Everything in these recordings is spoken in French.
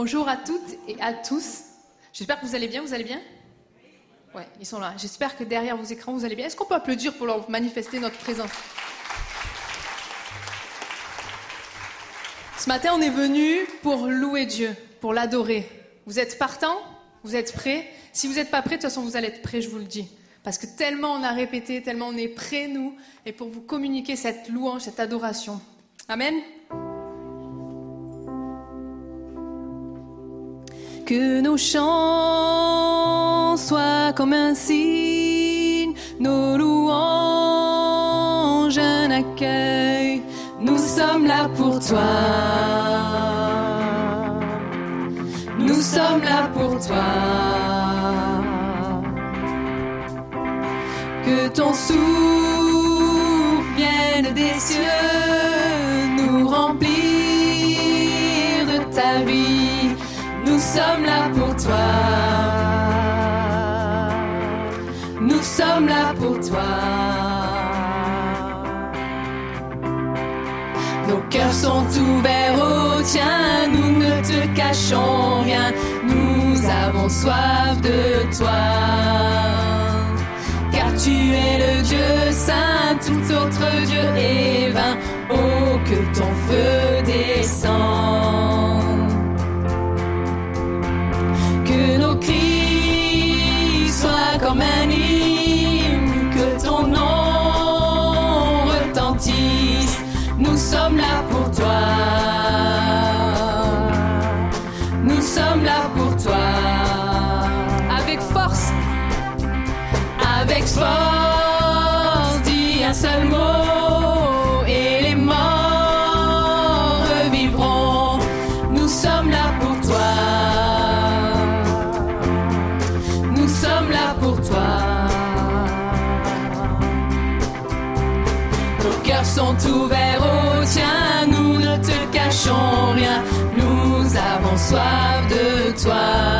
Bonjour à toutes et à tous. J'espère que vous allez bien. Vous allez bien? Ouais, ils sont là. J'espère que derrière vos écrans, vous allez bien. Est-ce qu'on peut applaudir pour leur manifester notre présence? Ce matin, on est venu pour louer Dieu, pour l'adorer. Vous êtes partants? Vous êtes prêts? Si vous n'êtes pas prêts, de toute façon, vous allez être prêts, je vous le dis. Parce que tellement on a répété, tellement on est prêts, nous, et pour vous communiquer cette louange, cette adoration. Amen? Que nos chants soient comme un signe, nos louanges un accueil. Nous sommes là pour toi. Nous sommes là pour toi. Que ton souffle vienne des cieux, sommes là pour toi. Nous sommes là pour toi. Nos cœurs sont ouverts au tien, nous ne te cachons rien, nous avons soif de toi. Car tu es le Dieu saint, tout autre Dieu est vain, oh que ton feu dis un seul mot et les morts revivront. Nous sommes là pour toi. Nous sommes là pour toi. Nos cœurs sont ouverts au tien, nous ne te cachons rien, nous avons soif de toi.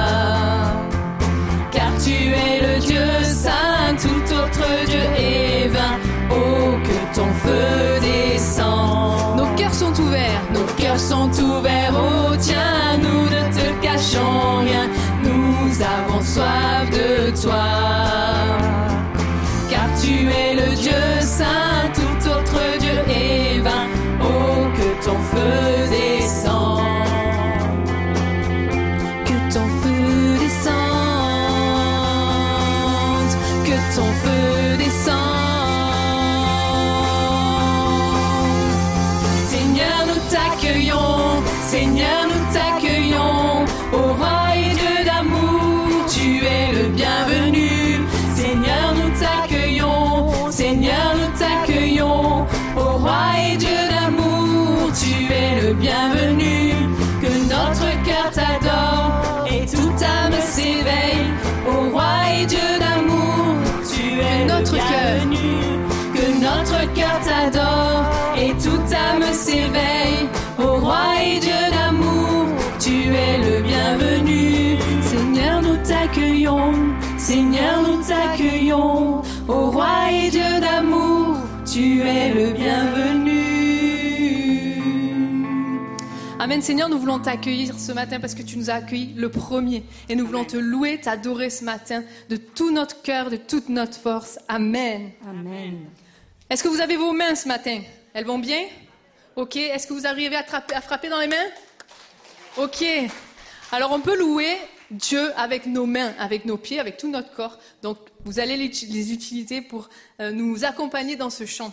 Sont ouverts au tien, nous ne te cachons rien, nous avons soif de toi t'accueillons. Ô roi et Dieu d'amour, tu es le bienvenu. Amen Seigneur, nous voulons t'accueillir ce matin parce que tu nous as accueillis le premier. Et nous voulons te louer, t'adorer ce matin de tout notre cœur, de toute notre force. Amen. Amen. Est-ce que vous avez vos mains ce matin? Elles vont bien? Ok. Est-ce que vous arrivez à, à frapper dans les mains? Ok. Alors on peut louer Dieu avec nos mains, avec nos pieds, avec tout notre corps. Donc vous allez les uti- les utiliser pour euh, nous accompagner dans ce chant.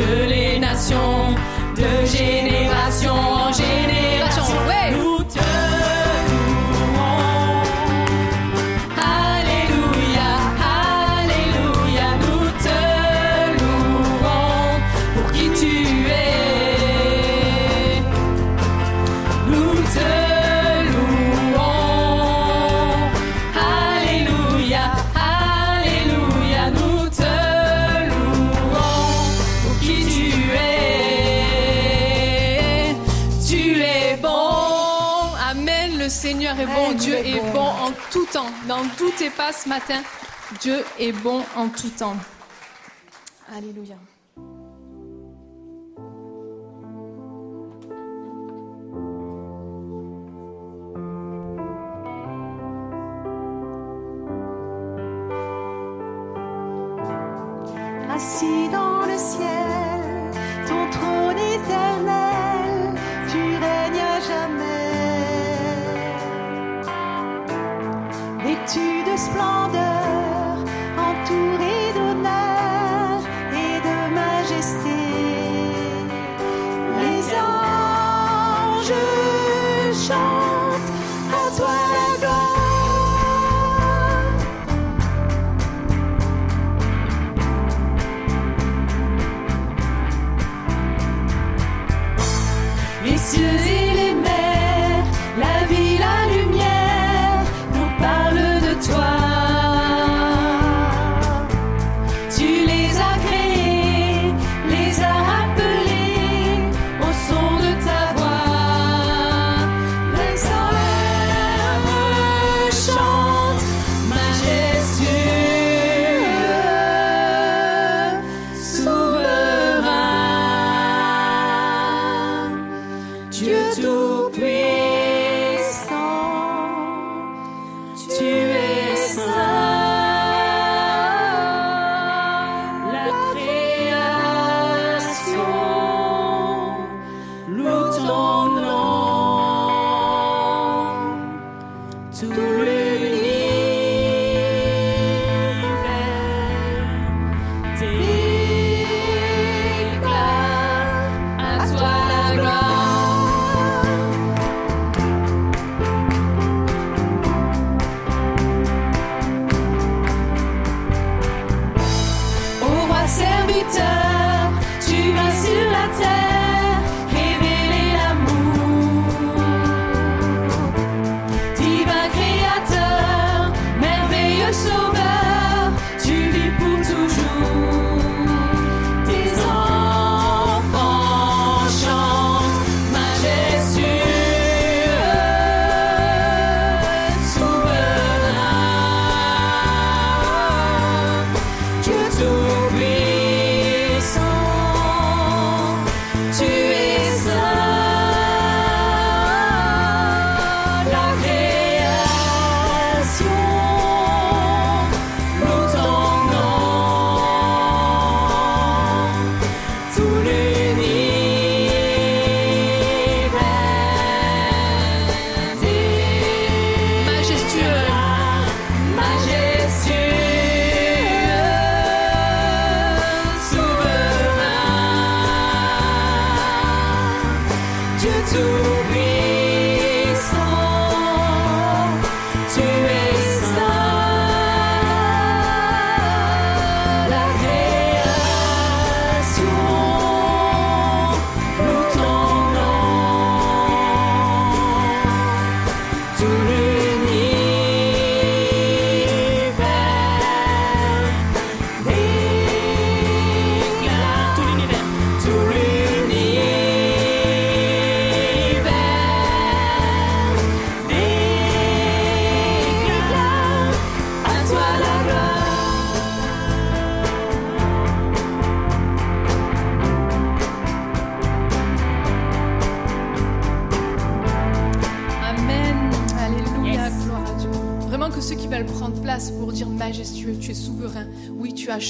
seul et tout est pas ce matin. Dieu est bon en tout temps. Alléluia.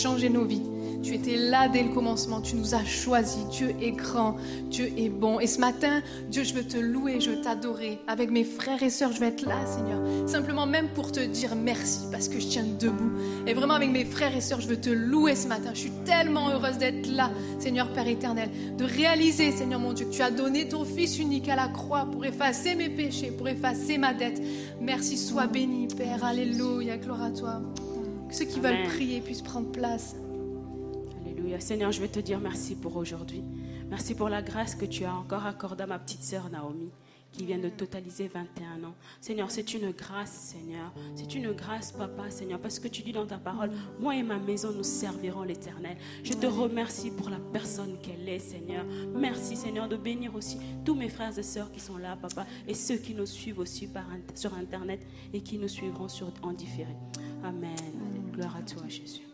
Changé nos vies. Tu étais là dès le commencement, tu nous as choisis. Dieu est grand, Dieu est bon. Et ce matin, Dieu, je veux te louer, je veux t'adorer. Avec mes frères et sœurs, je vais être là, Seigneur. Simplement même pour te dire merci parce que je tiens debout. Et vraiment avec mes frères et sœurs, je veux te louer ce matin. Je suis tellement heureuse d'être là, Seigneur Père éternel. De réaliser, Seigneur mon Dieu, que tu as donné ton Fils unique à la croix pour effacer mes péchés, pour effacer ma dette. Merci, sois béni, Père. Alléluia, gloire à toi. Que ceux qui veulent prier puissent prendre place. Alléluia. Seigneur, je vais te dire merci pour aujourd'hui. Merci pour la grâce que tu as encore accordée à ma petite sœur Naomi, qui vient de totaliser 21 ans. Seigneur, c'est une grâce, Seigneur. C'est une grâce, Papa, Seigneur, parce que tu dis dans ta parole, moi et ma maison, nous servirons l'Éternel. Je te remercie pour la personne qu'elle est, Seigneur. Merci, Seigneur, de bénir aussi tous mes frères et sœurs qui sont là, Papa, et ceux qui nous suivent aussi par, sur Internet et qui nous suivront sur, en différé. Amen. Gloire à toi, Jésus.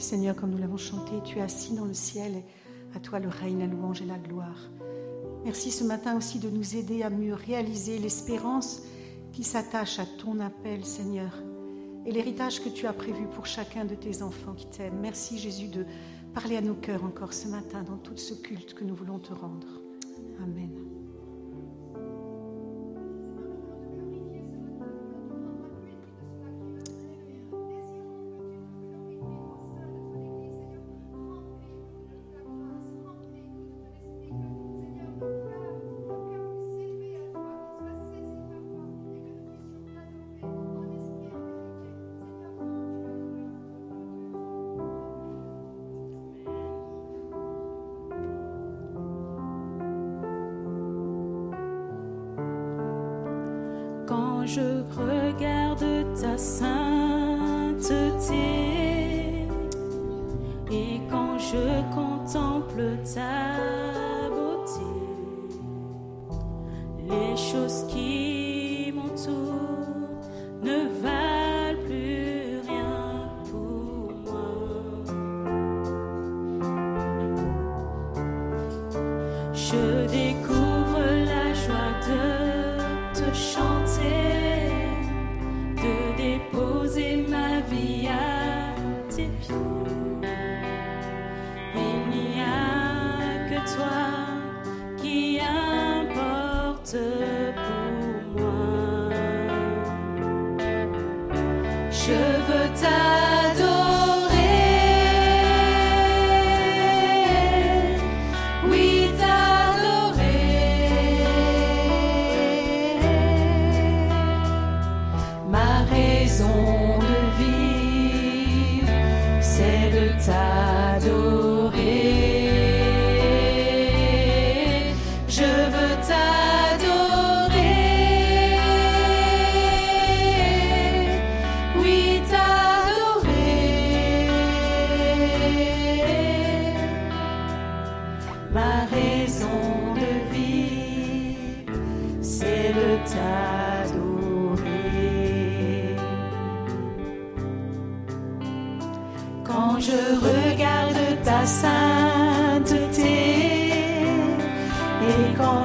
Seigneur, comme nous l'avons chanté, tu es assis dans le ciel et à toi le règne, la louange et la gloire. Merci ce matin aussi de nous aider à mieux réaliser l'espérance qui s'attache à ton appel, Seigneur, et l'héritage que tu as prévu pour chacun de tes enfants qui t'aiment. Merci Jésus de parler à nos cœurs encore ce matin dans tout ce culte que nous voulons te rendre.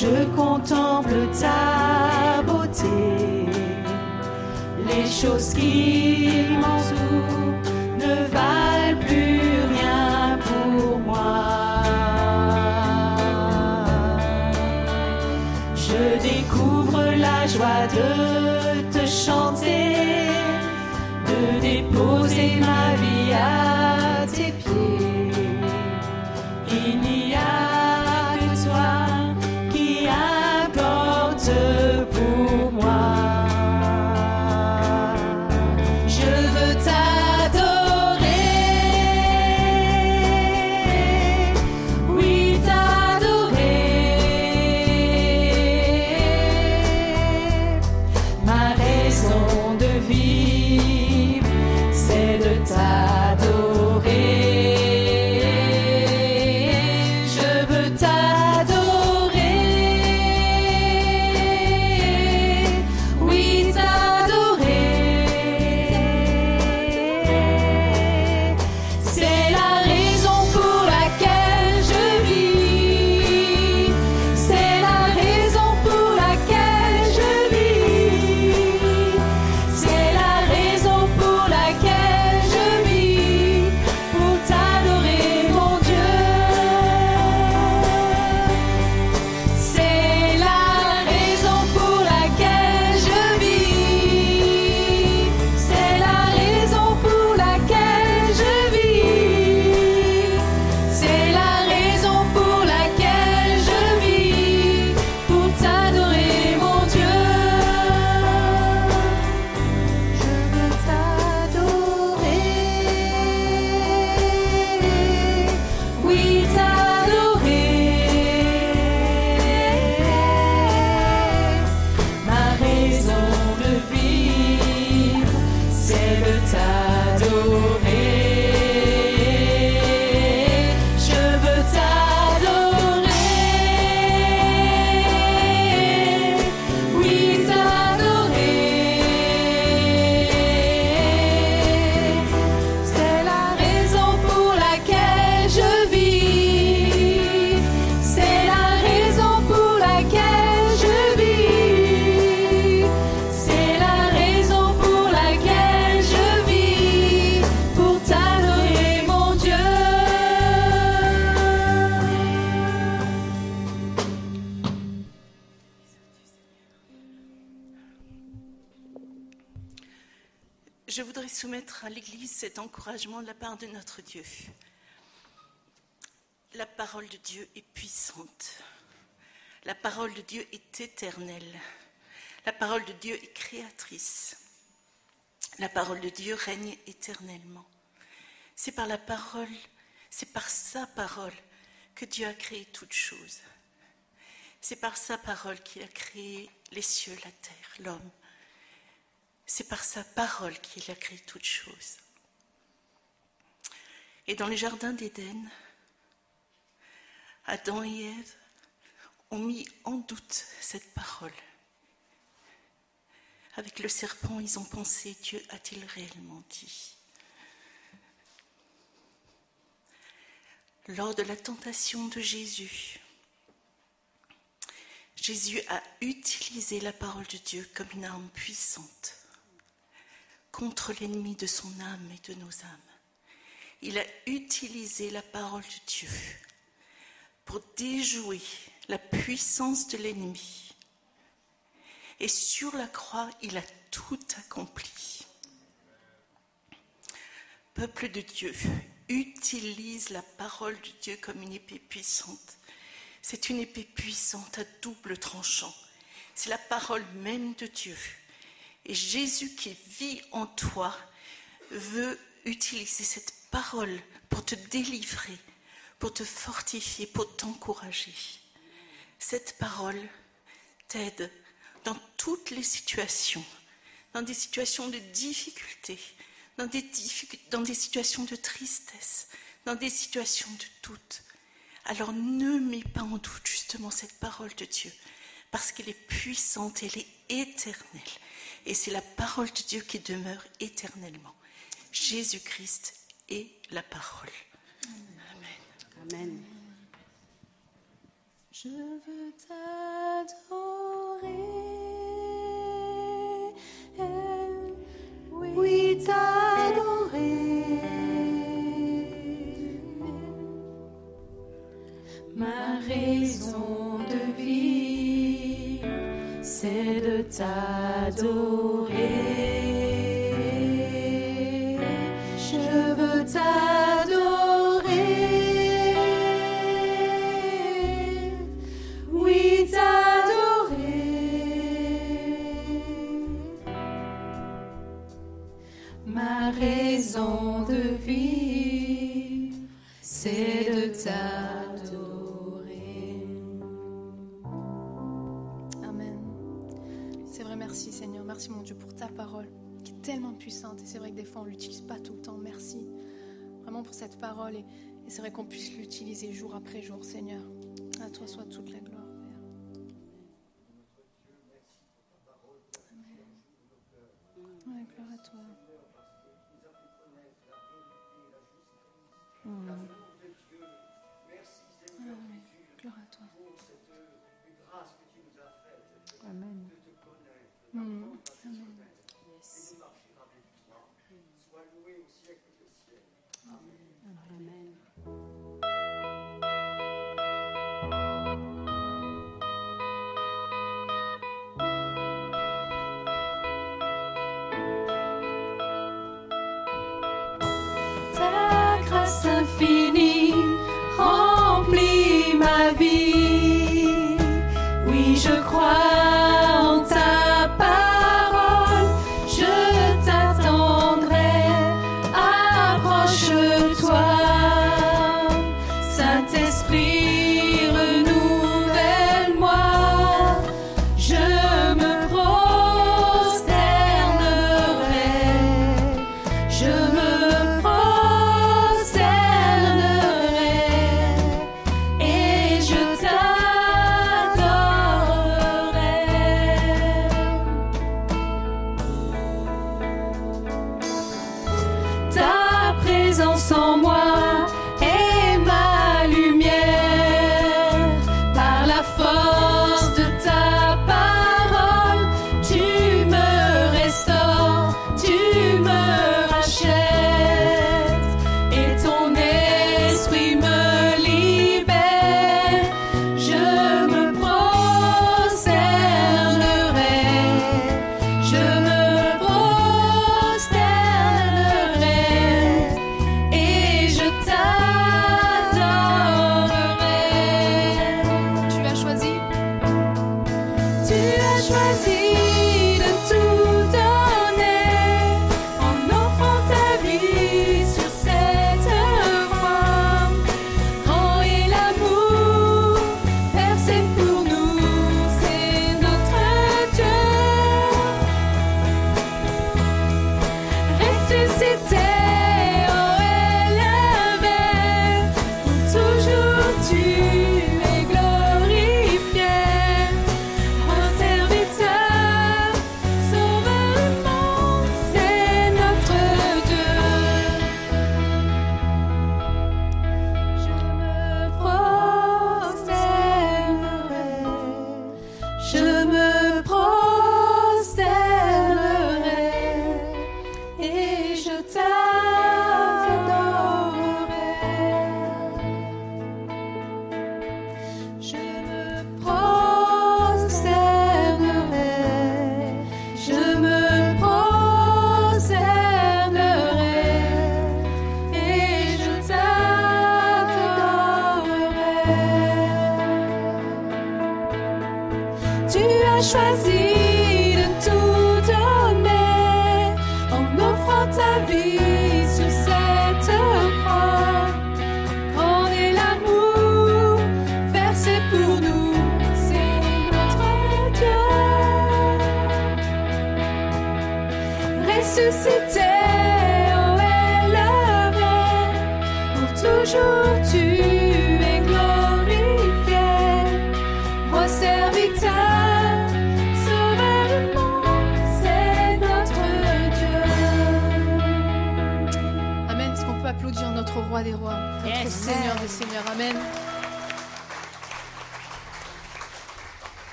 Je contemple ta beauté, les choses qui m'entourent ne valent plus rien pour moi. Je découvre la joie de te chanter, de déposer ma soumettre à l'Église cet encouragement de la part de notre Dieu. La parole de Dieu est puissante. La parole de Dieu est éternelle. La parole de Dieu est créatrice. La parole de Dieu règne éternellement. C'est par la parole, c'est par sa parole que Dieu a créé toutes choses. C'est par sa parole qu'il a créé les cieux, la terre, l'homme. C'est par sa parole qu'il a créé toutes choses. Et dans les jardins d'Éden, Adam et Ève ont mis en doute cette parole. Avec le serpent, ils ont pensé, Dieu a-t-il réellement dit? Lors de la tentation de Jésus, Jésus a utilisé la parole de Dieu comme une arme puissante contre l'ennemi de son âme et de nos âmes. Il a utilisé la parole de Dieu pour déjouer la puissance de l'ennemi. Et sur la croix, il a tout accompli. Peuple de Dieu, utilise la parole de Dieu comme une épée puissante. C'est une épée puissante à double tranchant. C'est la parole même de Dieu. Et Jésus qui vit en toi veut utiliser cette parole pour te délivrer, pour te fortifier, pour t'encourager. Cette parole t'aide dans toutes les situations, dans des situations de difficulté, dans des, situations de tristesse, dans des situations de doute. Alors ne mets pas en doute justement cette parole de Dieu, parce qu'elle est puissante, elle est éternelle. Et c'est la parole de Dieu qui demeure éternellement. Jésus-Christ est la parole. Amen. Amen. Je veux t'adorer, oui t'adorer. Ma raison c'est de t'adorer. Je veux t'adorer, Vrai qu'on puisse l'utiliser jour après jour, Seigneur. À toi soit toute la gloire, Père. Amen. Ouais, gloire à toi. Ah oui, gloire à toi. Amen. Amen. Amen. Ta Josefini.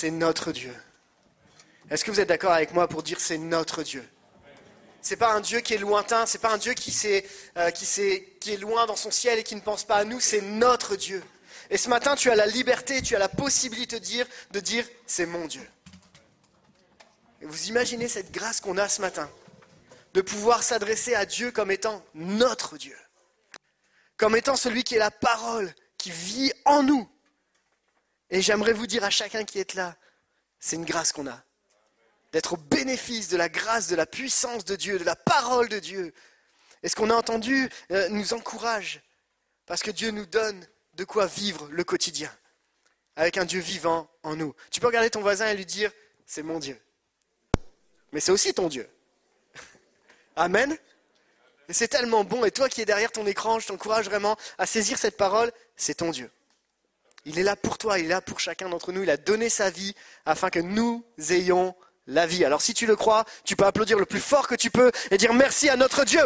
C'est notre Dieu. Est-ce que vous êtes d'accord avec moi pour dire c'est notre Dieu? C'est pas un Dieu qui est lointain, c'est pas un Dieu qui, s'est, euh, qui, s'est- qui est loin dans son ciel et qui ne pense pas à nous, c'est notre Dieu. Et ce matin, tu as la liberté, tu as la possibilité de dire, de dire c'est mon Dieu. Et vous imaginez cette grâce qu'on a ce matin, de pouvoir s'adresser à Dieu comme étant notre Dieu, comme étant celui qui est la parole, qui vit en nous. Et j'aimerais vous dire à chacun qui est là, c'est une grâce qu'on a. D'être au bénéfice de la grâce, de la puissance de Dieu, de la parole de Dieu. Et ce qu'on a entendu euh, nous encourage, parce que Dieu nous donne de quoi vivre le quotidien, avec un Dieu vivant en nous. Tu peux regarder ton voisin et lui dire, c'est mon Dieu. Mais c'est aussi ton Dieu. Amen. Et c'est tellement bon. Et toi qui es derrière ton écran, je t'encourage vraiment à saisir cette parole, c'est ton Dieu. Il est là pour toi, il est là pour chacun d'entre nous. Il a donné sa vie afin que nous ayons la vie. Alors si tu le crois, tu peux applaudir le plus fort que tu peux et dire merci à notre Dieu.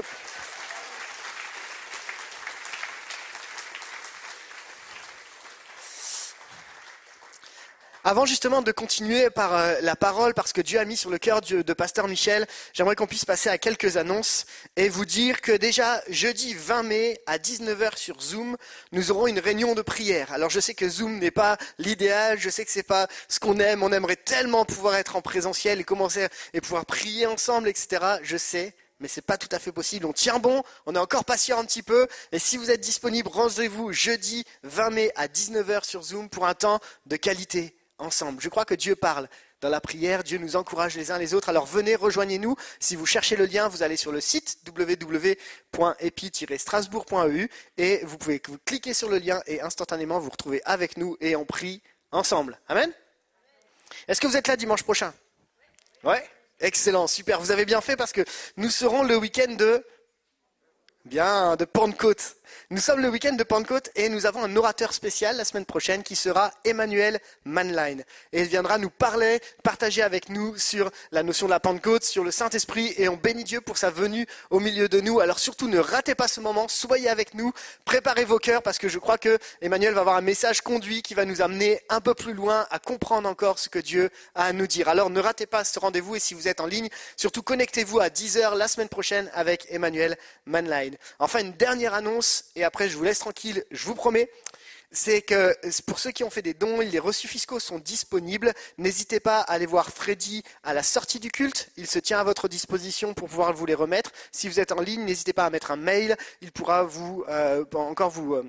Avant justement de continuer par euh, la parole, parce que Dieu a mis sur le cœur de, de Pasteur Michel, j'aimerais qu'on puisse passer à quelques annonces et vous dire que déjà jeudi 20 mai à 19h sur Zoom, nous aurons une réunion de prière. Alors je sais que Zoom n'est pas l'idéal, je sais que c'est pas ce qu'on aime, on aimerait tellement pouvoir être en présentiel et commencer et pouvoir prier ensemble, etc. Je sais, mais c'est pas tout à fait possible. On tient bon, on est encore patient un petit peu. Et si vous êtes disponible, rendez-vous jeudi 20 mai à 19h sur Zoom pour un temps de qualité ensemble. Je crois que Dieu parle dans la prière, Dieu nous encourage les uns les autres. Alors venez, rejoignez-nous. Si vous cherchez le lien, vous allez sur le site www.epi-strasbourg.eu et vous pouvez cliquer sur le lien et instantanément vous retrouvez avec nous et on prie ensemble. Amen. Est-ce que vous êtes là dimanche prochain? Ouais Excellent, super. Vous avez bien fait parce que nous serons le week-end de Bien, de Pentecôte. Nous sommes le week-end de Pentecôte et nous avons un orateur spécial la semaine prochaine qui sera Emmanuel Manline. Et il viendra nous parler, partager avec nous sur la notion de la Pentecôte, sur le Saint-Esprit et on bénit Dieu pour sa venue au milieu de nous. Alors surtout ne ratez pas ce moment, soyez avec nous, préparez vos cœurs parce que je crois que Emmanuel va avoir un message conduit qui va nous amener un peu plus loin à comprendre encore ce que Dieu a à nous dire. Alors ne ratez pas ce rendez-vous et si vous êtes en ligne, surtout connectez-vous à 10h la semaine prochaine avec Emmanuel Manline. Enfin, une dernière annonce, et après je vous laisse tranquille, je vous promets, c'est que pour ceux qui ont fait des dons, les reçus fiscaux sont disponibles. N'hésitez pas à aller voir Freddy à la sortie du culte. Il se tient à votre disposition pour pouvoir vous les remettre. Si vous êtes en ligne, n'hésitez pas à mettre un mail. Il pourra vous euh, encore vous, euh,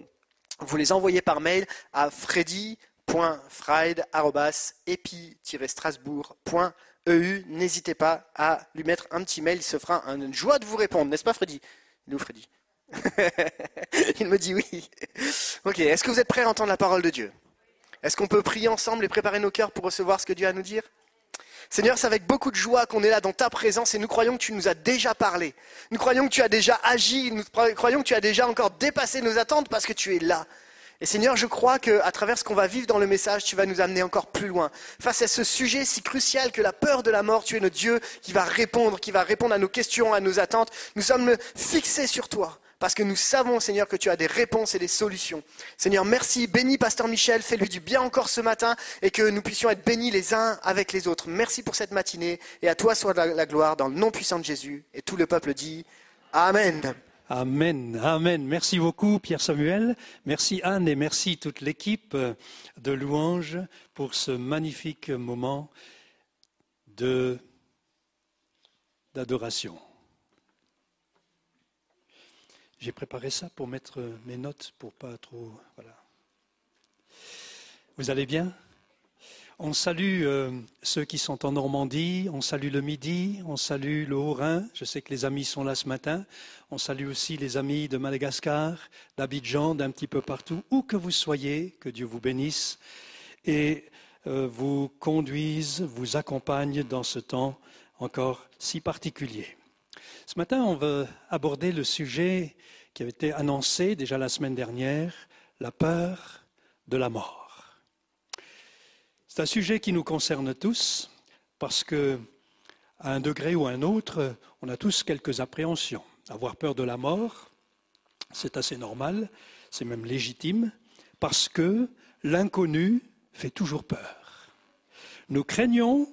vous les envoyer par mail à freddy.fried.epi-strasbourg.eu. N'hésitez pas à lui mettre un petit mail. Il se fera une joie de vous répondre, n'est-ce pas Freddy? Il Freddy Il me dit oui. Ok, est-ce que vous êtes prêts à entendre la parole de Dieu? Est-ce qu'on peut prier ensemble et préparer nos cœurs pour recevoir ce que Dieu a à nous dire? Seigneur, c'est avec beaucoup de joie qu'on est là dans ta présence et nous croyons que tu nous as déjà parlé. Nous croyons que tu as déjà agi, nous croyons que tu as déjà encore dépassé nos attentes parce que tu es là. Et Seigneur, je crois qu'à travers ce qu'on va vivre dans le message, tu vas nous amener encore plus loin. Face à ce sujet si crucial que la peur de la mort, tu es notre Dieu qui va répondre, qui va répondre à nos questions, à nos attentes. Nous sommes fixés sur toi. Parce que nous savons, Seigneur, que tu as des réponses et des solutions. Seigneur, merci. Bénis Pasteur Michel. Fais-lui du bien encore ce matin et que nous puissions être bénis les uns avec les autres. Merci pour cette matinée. Et à toi soit la, gloire dans le nom puissant de Jésus. Et tout le peuple dit Amen. Amen, Amen. Merci beaucoup Pierre Samuel, merci Anne et merci toute l'équipe de louanges pour ce magnifique moment d'adoration. J'ai préparé ça pour mettre mes notes pour pas trop. Voilà. Vous allez bien? On salue euh, ceux qui sont en Normandie, on salue le Midi, on salue le Haut-Rhin. Je sais que les amis sont là ce matin. On salue aussi les amis de Madagascar, d'Abidjan, d'un petit peu partout. Où que vous soyez, que Dieu vous bénisse et euh, vous conduise, vous accompagne dans ce temps encore si particulier. Ce matin, on va aborder le sujet qui avait été annoncé déjà la semaine dernière, la peur de la mort. C'est un sujet qui nous concerne tous parce que, à un degré ou à un autre, on a tous quelques appréhensions. Avoir peur de la mort, c'est assez normal, c'est même légitime, parce que l'inconnu fait toujours peur. Nous craignons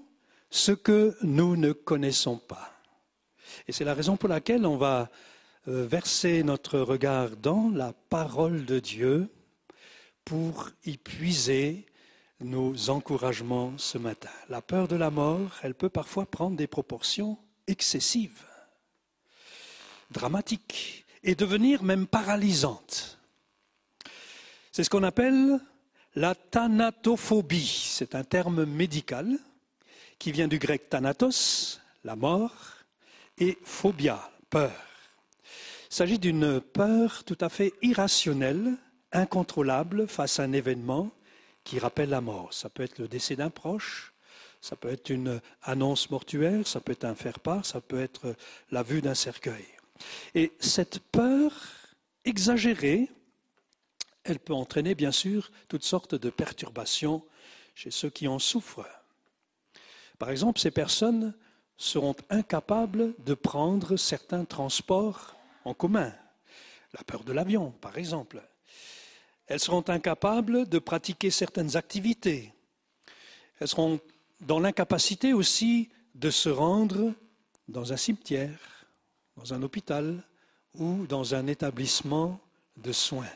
ce que nous ne connaissons pas. Et c'est la raison pour laquelle on va euh, verser notre regard dans la parole de Dieu pour y puiser nos encouragements ce matin. La peur de la mort, elle peut parfois prendre des proportions excessives, dramatiques, et devenir même paralysante. C'est ce qu'on appelle la thanatophobie. C'est un terme médical qui vient du grec thanatos, la mort, et phobia, peur. Il s'agit d'une peur tout à fait irrationnelle, incontrôlable face à un événement qui rappelle la mort. Ça peut être le décès d'un proche, ça peut être une annonce mortuaire, ça peut être un faire-part, ça peut être la vue d'un cercueil. Et cette peur exagérée, elle peut entraîner bien sûr toutes sortes de perturbations chez ceux qui en souffrent. Par exemple, ces personnes seront incapables de prendre certains transports en commun. La peur de l'avion, par exemple. Elles seront incapables de pratiquer certaines activités. Elles seront dans l'incapacité aussi de se rendre dans un cimetière, dans un hôpital ou dans un établissement de soins.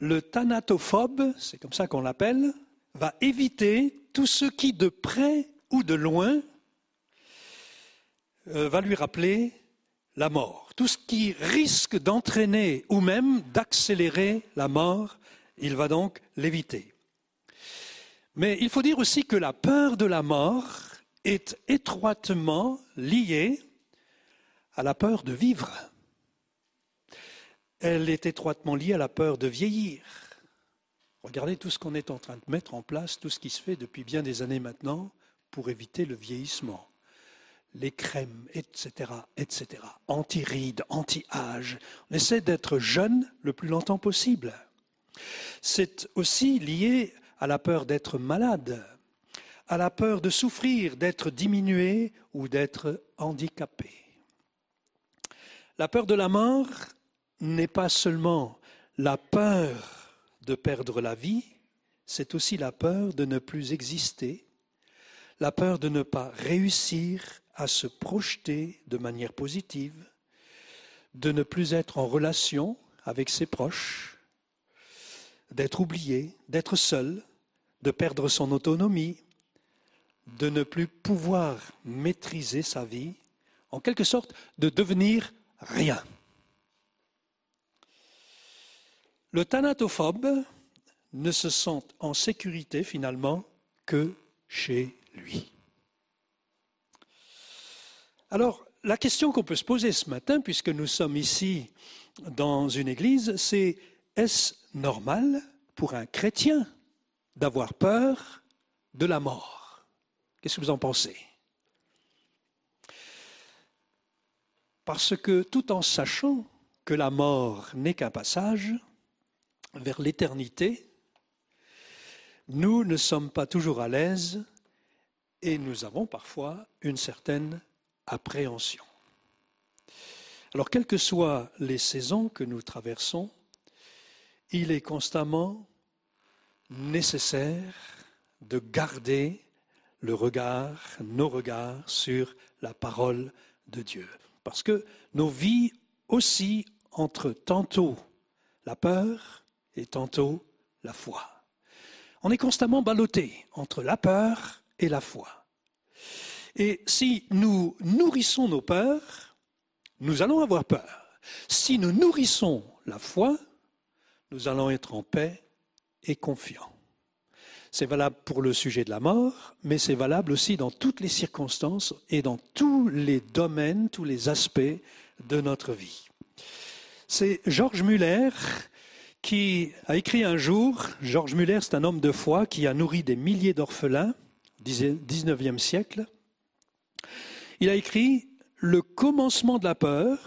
Le thanatophobe, c'est comme ça qu'on l'appelle, va éviter tout ce qui, de près ou de loin, va lui rappeler la mort. Tout ce qui risque d'entraîner ou même d'accélérer la mort, il va donc l'éviter. Mais il faut dire aussi que la peur de la mort est étroitement liée à la peur de vivre. Elle est étroitement liée à la peur de vieillir. Regardez tout ce qu'on est en train de mettre en place, tout ce qui se fait depuis bien des années maintenant pour éviter le vieillissement les crèmes, etc., etc., anti-rides, anti-âge. On essaie d'être jeune le plus longtemps possible. C'est aussi lié à la peur d'être malade, à la peur de souffrir, d'être diminué ou d'être handicapé. La peur de la mort n'est pas seulement la peur de perdre la vie, c'est aussi la peur de ne plus exister, la peur de ne pas réussir à se projeter de manière positive, de ne plus être en relation avec ses proches, d'être oublié, d'être seul, de perdre son autonomie, de ne plus pouvoir maîtriser sa vie, en quelque sorte de devenir rien. Le thanatophobe ne se sent en sécurité finalement que chez lui. Alors, la question qu'on peut se poser ce matin, puisque nous sommes ici dans une église, c'est est-ce normal pour un chrétien d'avoir peur de la mort? Qu'est-ce que vous en pensez? Parce que tout en sachant que la mort n'est qu'un passage vers l'éternité, nous ne sommes pas toujours à l'aise et nous avons parfois une certaine appréhension. Alors, quelles que soient les saisons que nous traversons, il est constamment nécessaire de garder le regard, nos regards sur la parole de Dieu. Parce que nos vies aussi entre tantôt la peur et tantôt la foi. On est constamment ballotté entre la peur et la foi. Et si nous nourrissons nos peurs, nous allons avoir peur. Si nous nourrissons la foi, nous allons être en paix et confiants. C'est valable pour le sujet de la mort, mais c'est valable aussi dans toutes les circonstances et dans tous les domaines, tous les aspects de notre vie. C'est Georges Muller qui a écrit un jour, Georges Muller, c'est un homme de foi qui a nourri des milliers d'orphelins, 19e siècle. Il a écrit Le commencement de la peur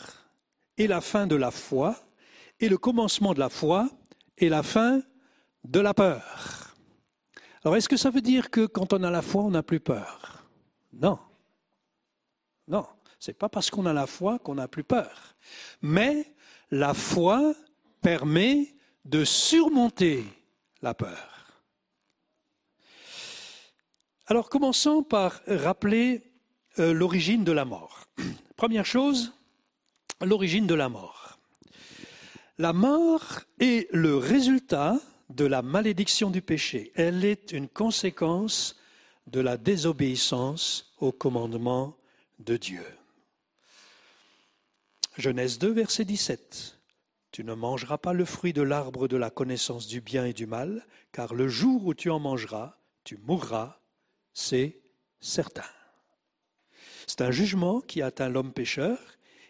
et la fin de la foi, et le commencement de la foi et la fin de la peur. Alors, est-ce que ça veut dire que quand on a la foi, on n'a plus peur? Non. Non, c'est pas parce qu'on a la foi qu'on n'a plus peur. Mais la foi permet de surmonter la peur. Alors commençons par rappeler euh, l'origine de la mort. Première chose, l'origine de la mort. La mort est le résultat de la malédiction du péché. Elle est une conséquence de la désobéissance au commandement de Dieu. Genèse 2, verset 17. Tu ne mangeras pas le fruit de l'arbre de la connaissance du bien et du mal, car le jour où tu en mangeras, tu mourras, c'est certain. C'est un jugement qui atteint l'homme pécheur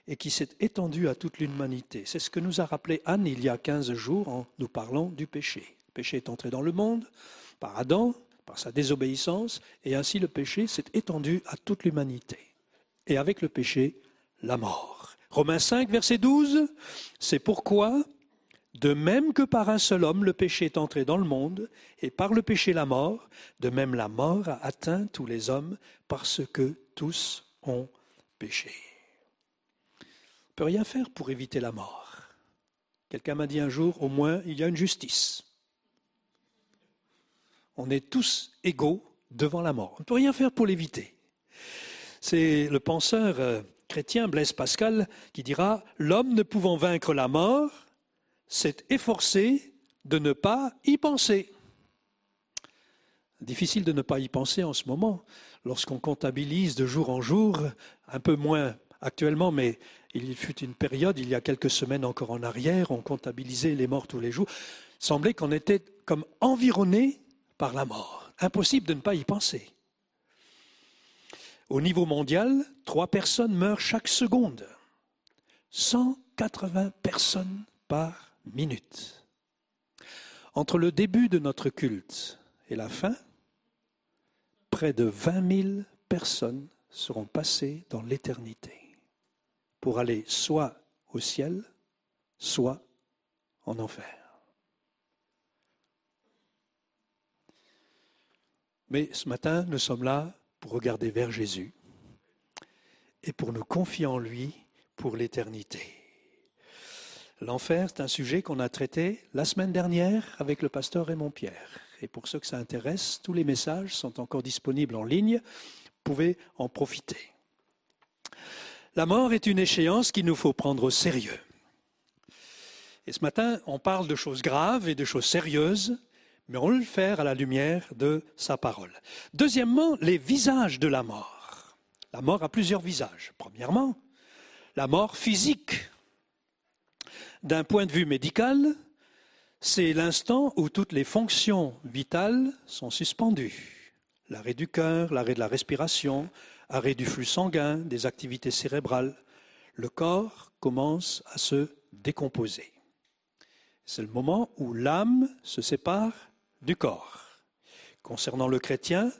et qui s'est étendu à toute l'humanité. C'est ce que nous a rappelé Anne il y a 15 jours en nous parlant du péché. Le péché est entré dans le monde par Adam, par sa désobéissance, et ainsi le péché s'est étendu à toute l'humanité. Et avec le péché, la mort. Romains 5, verset 12, c'est pourquoi, de même que par un seul homme le péché est entré dans le monde, et par le péché la mort, de même la mort a atteint tous les hommes parce que tous ont péché. On ne peut rien faire pour éviter la mort. Quelqu'un m'a dit un jour, au moins, il y a une justice. On est tous égaux devant la mort. On ne peut rien faire pour l'éviter. C'est le penseur euh, chrétien Blaise Pascal qui dira L'homme ne pouvant vaincre la mort s'est efforcé de ne pas y penser. Difficile de ne pas y penser en ce moment, lorsqu'on comptabilise de jour en jour, un peu moins actuellement, mais il fut une période, il y a quelques semaines encore en arrière, on comptabilisait les morts tous les jours. Semblait qu'on était comme environné par la mort. Impossible de ne pas y penser. Au niveau mondial, trois personnes meurent chaque seconde. 180 personnes par minute. Entre le début de notre culte et la fin, près de 20 000 personnes seront passées dans l'éternité pour aller soit au ciel, soit en enfer. Mais ce matin, nous sommes là pour regarder vers Jésus et pour nous confier en lui pour l'éternité. L'enfer, c'est un sujet qu'on a traité la semaine dernière avec le pasteur Raymond Pierre. Et pour ceux que ça intéresse, tous les messages sont encore disponibles en ligne. Vous pouvez en profiter. La mort est une échéance qu'il nous faut prendre au sérieux. Et ce matin, on parle de choses graves et de choses sérieuses mais on le faire à la lumière de sa parole. Deuxièmement, les visages de la mort. La mort a plusieurs visages. Premièrement, la mort physique. D'un point de vue médical, c'est l'instant où toutes les fonctions vitales sont suspendues. L'arrêt du cœur, l'arrêt de la respiration, arrêt du flux sanguin, des activités cérébrales. Le corps commence à se décomposer. C'est le moment où l'âme se sépare du corps. Concernant le chrétien,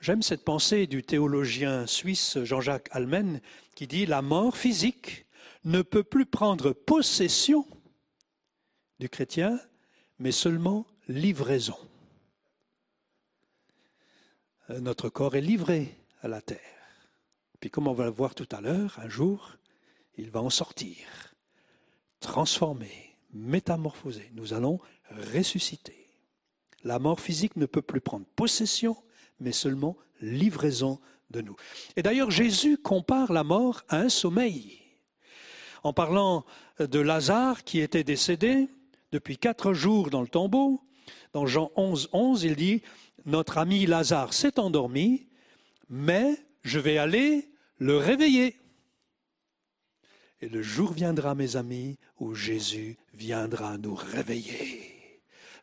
j'aime cette pensée du théologien suisse Jean-Jacques Almen qui dit La mort physique ne peut plus prendre possession du chrétien, mais seulement livraison. Euh, notre corps est livré à la terre. Puis comme on va le voir tout à l'heure, un jour, il va en sortir, transformé, métamorphosé. Nous allons ressusciter. La mort physique ne peut plus prendre possession, mais seulement livraison de nous. Et d'ailleurs, Jésus compare la mort à un sommeil. En parlant de Lazare qui était décédé depuis quatre jours dans le tombeau, dans Jean 11, 11, il dit, Notre ami Lazare s'est endormi, mais je vais aller le réveiller. Et le jour viendra, mes amis, où Jésus viendra nous réveiller.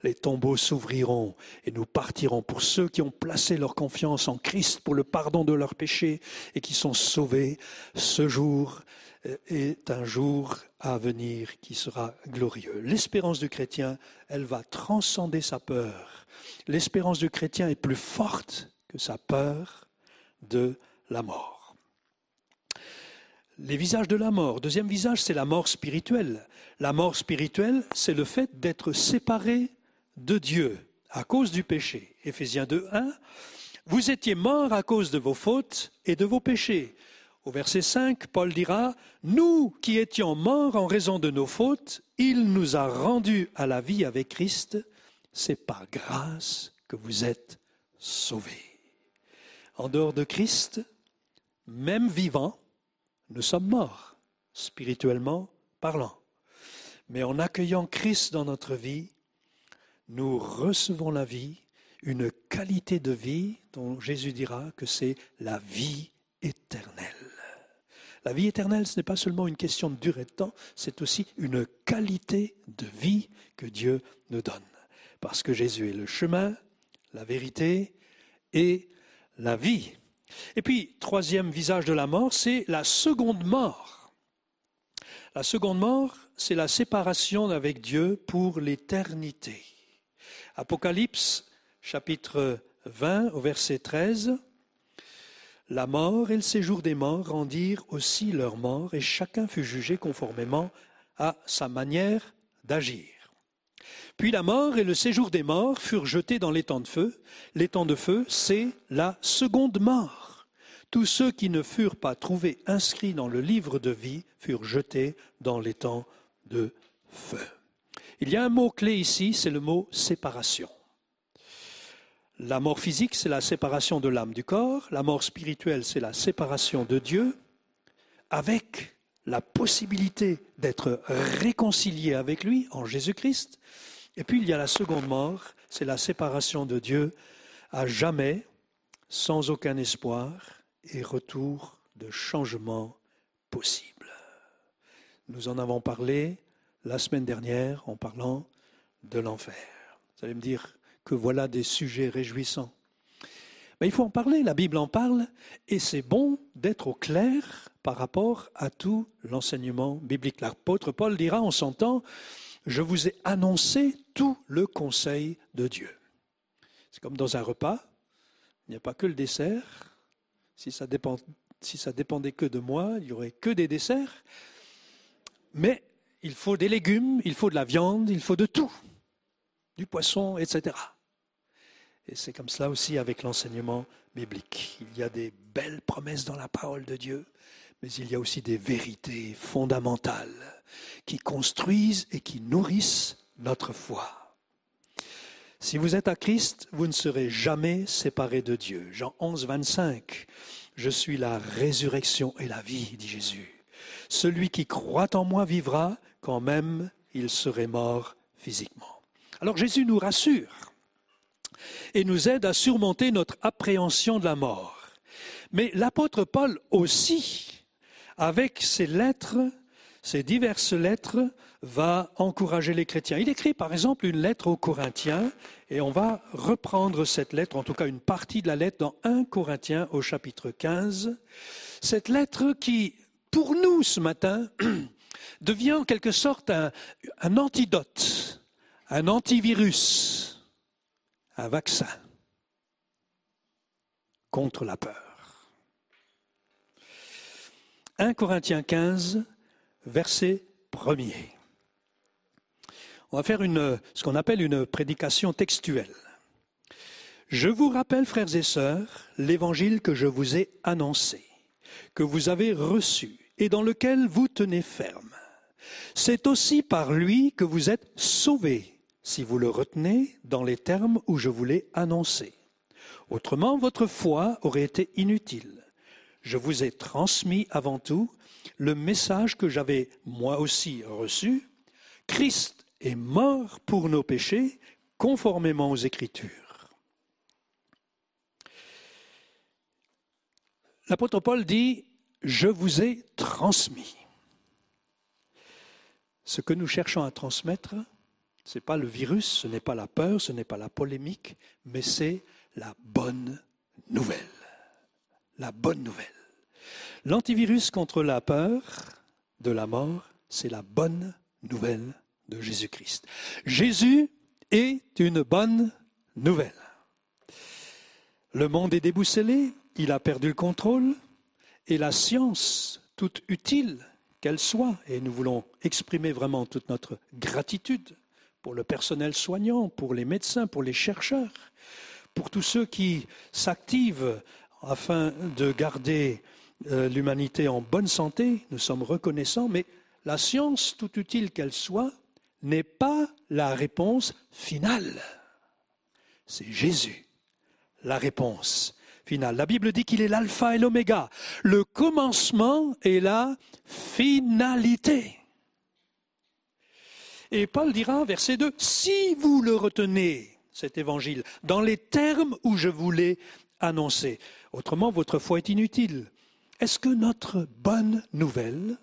Les tombeaux s'ouvriront et nous partirons pour ceux qui ont placé leur confiance en Christ pour le pardon de leurs péchés et qui sont sauvés. Ce jour est un jour à venir qui sera glorieux. L'espérance du chrétien, elle va transcender sa peur. L'espérance du chrétien est plus forte que sa peur de la mort. Les visages de la mort. Deuxième visage, c'est la mort spirituelle. La mort spirituelle, c'est le fait d'être séparé de Dieu à cause du péché. Éphésiens 2, 1. Vous étiez morts à cause de vos fautes et de vos péchés. Au verset 5, Paul dira, Nous qui étions morts en raison de nos fautes, il nous a rendus à la vie avec Christ. C'est par grâce que vous êtes sauvés. En dehors de Christ, même vivants, nous sommes morts, spirituellement parlant. Mais en accueillant Christ dans notre vie, nous recevons la vie, une qualité de vie dont Jésus dira que c'est la vie éternelle. La vie éternelle, ce n'est pas seulement une question de durée de temps, c'est aussi une qualité de vie que Dieu nous donne. Parce que Jésus est le chemin, la vérité et la vie. Et puis, troisième visage de la mort, c'est la seconde mort. La seconde mort, c'est la séparation avec Dieu pour l'éternité. Apocalypse chapitre 20 au verset 13. La mort et le séjour des morts rendirent aussi leur mort et chacun fut jugé conformément à sa manière d'agir. Puis la mort et le séjour des morts furent jetés dans l'étang de feu. L'étang de feu, c'est la seconde mort. Tous ceux qui ne furent pas trouvés inscrits dans le livre de vie furent jetés dans l'étang de feu. Il y a un mot clé ici, c'est le mot séparation. La mort physique, c'est la séparation de l'âme du corps. La mort spirituelle, c'est la séparation de Dieu avec la possibilité d'être réconcilié avec lui en Jésus-Christ. Et puis il y a la seconde mort, c'est la séparation de Dieu à jamais, sans aucun espoir et retour de changement possible. Nous en avons parlé la semaine dernière en parlant de l'enfer. Vous allez me dire que voilà des sujets réjouissants. Mais il faut en parler, la Bible en parle, et c'est bon d'être au clair par rapport à tout l'enseignement biblique. L'apôtre Paul dira en son je vous ai annoncé tout le conseil de Dieu. C'est comme dans un repas, il n'y a pas que le dessert. Si ça, si ça dépendait que de moi, il n'y aurait que des desserts. Mais il faut des légumes, il faut de la viande, il faut de tout, du poisson, etc. Et c'est comme cela aussi avec l'enseignement biblique. Il y a des belles promesses dans la parole de Dieu, mais il y a aussi des vérités fondamentales qui construisent et qui nourrissent notre foi. Si vous êtes à Christ, vous ne serez jamais séparés de Dieu. Jean 11, 25. Je suis la résurrection et la vie, dit Jésus. Celui qui croit en moi vivra quand même il serait mort physiquement. Alors Jésus nous rassure et nous aide à surmonter notre appréhension de la mort. Mais l'apôtre Paul aussi, avec ses lettres, ses diverses lettres, va encourager les chrétiens. Il écrit par exemple une lettre aux Corinthiens, et on va reprendre cette lettre, en tout cas une partie de la lettre, dans 1 Corinthiens au chapitre 15. Cette lettre qui, pour nous ce matin, devient en quelque sorte un, antidote, un antivirus, un vaccin contre la peur. 1 Corinthiens 15, verset 1er. On va faire une, ce qu'on appelle une prédication textuelle. Je vous rappelle, frères et sœurs, l'évangile que je vous ai annoncé, que vous avez reçu et dans lequel vous tenez ferme. C'est aussi par lui que vous êtes sauvés, si vous le retenez dans les termes où je vous l'ai annoncé. Autrement, votre foi aurait été inutile. Je vous ai transmis avant tout le message que j'avais moi aussi reçu. Christ est mort pour nos péchés, conformément aux Écritures. L'apôtre Paul dit, je vous ai transmis. ce que nous cherchons à transmettre, ce n'est pas le virus, ce n'est pas la peur, ce n'est pas la polémique, mais c'est la bonne nouvelle. La bonne nouvelle. L'antivirus contre la peur de la mort, c'est la bonne nouvelle de Jésus-Christ. Jésus est une bonne nouvelle. Le monde est débousselé, il a perdu le contrôle, et la science, toute utile qu'elle soit, et nous voulons exprimer vraiment toute notre gratitude pour le personnel soignant, pour les médecins, pour les chercheurs, pour tous ceux qui s'activent afin de garder euh, l'humanité en bonne santé, nous sommes reconnaissants, mais la science, tout utile qu'elle soit, n'est pas la réponse finale. C'est Jésus, la réponse La Bible dit qu'il est l'alpha et l'oméga, le commencement et la finalité. Et Paul dira, verset 2, si vous le retenez, cet évangile, dans les termes où je vous l'ai annoncé, autrement votre foi est inutile. Est-ce que notre bonne nouvelle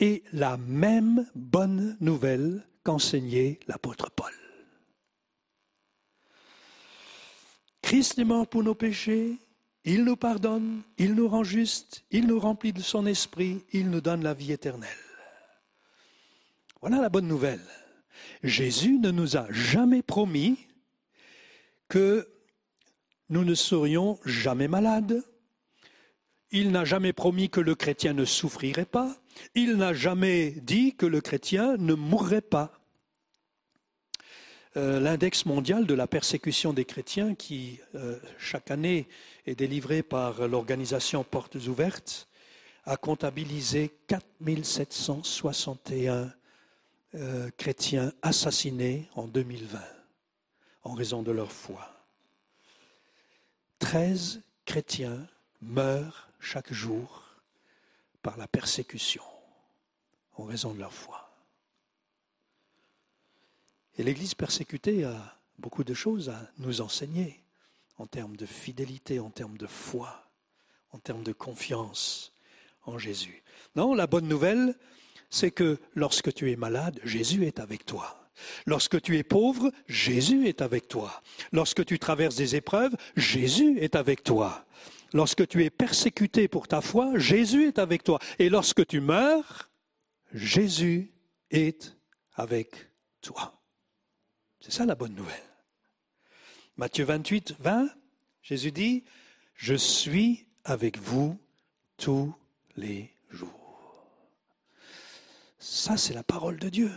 est la même bonne nouvelle qu'enseignait l'apôtre Paul? Christ est mort pour nos péchés, il nous pardonne, il nous rend justes, il nous remplit de son esprit, il nous donne la vie éternelle. Voilà la bonne nouvelle. Jésus ne nous a jamais promis que nous ne serions jamais malades. Il n'a jamais promis que le chrétien ne souffrirait pas. Il n'a jamais dit que le chrétien ne mourrait pas. Euh, l'index mondial de la persécution des chrétiens, qui euh, chaque année est délivré par l'organisation Portes Ouvertes, a comptabilisé 4761 euh, chrétiens assassinés en 2020 en raison de leur foi. 13 chrétiens meurent chaque jour par la persécution en raison de leur foi. Et l'Église persécutée a beaucoup de choses à nous enseigner en termes de fidélité, en termes de foi, en termes de confiance en Jésus. Non, la bonne nouvelle, c'est que lorsque tu es malade, Jésus est avec toi. Lorsque tu es pauvre, Jésus est avec toi. Lorsque tu traverses des épreuves, Jésus est avec toi. Lorsque tu es persécuté pour ta foi, Jésus est avec toi. Et lorsque tu meurs, Jésus est avec toi. C'est ça la bonne nouvelle. Matthieu 28, 20, Jésus dit, Je suis avec vous tous les jours. Ça, c'est la parole de Dieu.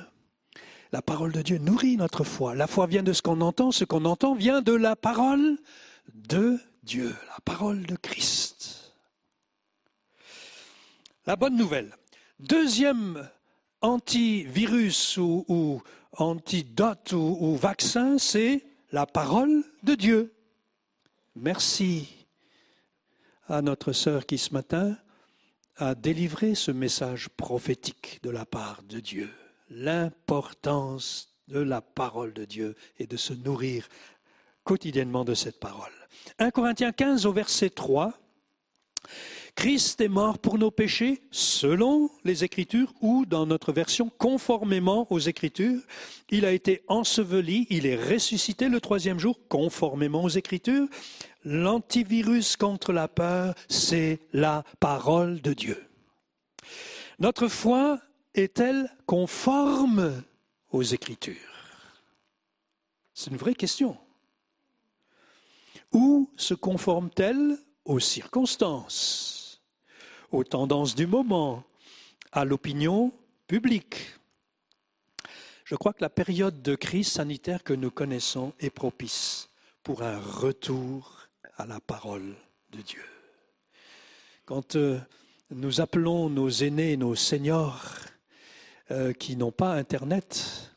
La parole de Dieu nourrit notre foi. La foi vient de ce qu'on entend, ce qu'on entend vient de la parole de Dieu, la parole de Christ. La bonne nouvelle. Deuxième antivirus ou, ou antidote ou, ou vaccin, c'est la parole de Dieu. Merci à notre sœur qui ce matin a délivré ce message prophétique de la part de Dieu. L'importance de la parole de Dieu et de se nourrir quotidiennement de cette parole. 1 Corinthiens 15 au verset 3. Christ est mort pour nos péchés selon les Écritures ou dans notre version conformément aux Écritures. Il a été enseveli, il est ressuscité le troisième jour conformément aux Écritures. L'antivirus contre la peur, c'est la parole de Dieu. Notre foi est-elle conforme aux Écritures? C'est une vraie question. Ou se conforme-t-elle aux circonstances? Aux tendances du moment, à l'opinion publique. Je crois que la période de crise sanitaire que nous connaissons est propice pour un retour à la parole de Dieu. Quand euh, nous appelons nos aînés, nos seniors, euh, qui n'ont pas Internet,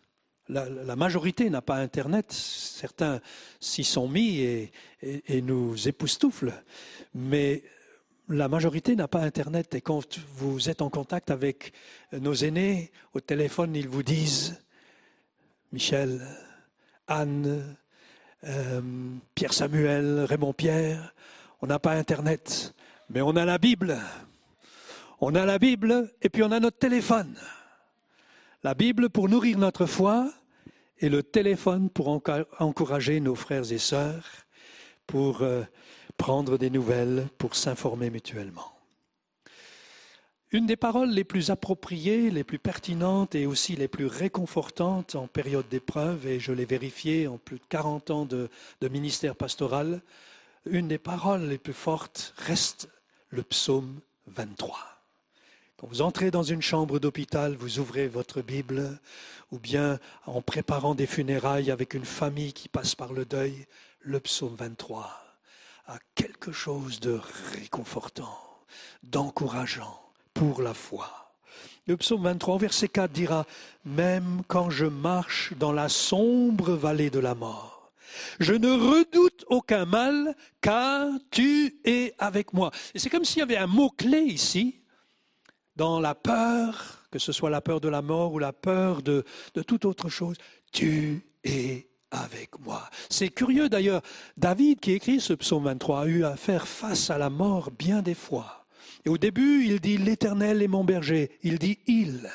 la, majorité n'a pas Internet, certains s'y sont mis et, et nous époustouflent, mais la majorité n'a pas Internet et quand vous êtes en contact avec nos aînés au téléphone, ils vous disent, Michel, Anne, euh, Pierre Samuel, Raymond Pierre, on n'a pas Internet, mais on a la Bible. On a la Bible et puis on a notre téléphone. La Bible pour nourrir notre foi et le téléphone pour encourager nos frères et sœurs, pour euh, prendre des nouvelles, pour s'informer mutuellement. Une des paroles les plus appropriées, les plus pertinentes et aussi les plus réconfortantes en période d'épreuve, et je l'ai vérifié en plus de 40 ans de, de, ministère pastoral, une des paroles les plus fortes reste le psaume 23. Quand vous entrez dans une chambre d'hôpital, vous ouvrez votre Bible, ou bien en préparant des funérailles avec une famille qui passe par le deuil, le psaume 23 a quelque chose de réconfortant, d'encourageant pour la foi. Le psaume 23, verset 4 dira, Même quand je marche dans la sombre vallée de la mort, je ne redoute aucun mal, car tu es avec moi. Et c'est comme s'il y avait un mot-clé ici, dans la peur, que ce soit la peur de la mort ou la peur de, de toute autre chose. Tu es avec moi. C'est curieux d'ailleurs, David qui écrit ce psaume 23 a eu à faire face à la mort bien des fois. Et au début, il dit l'Éternel est mon berger. Il dit il.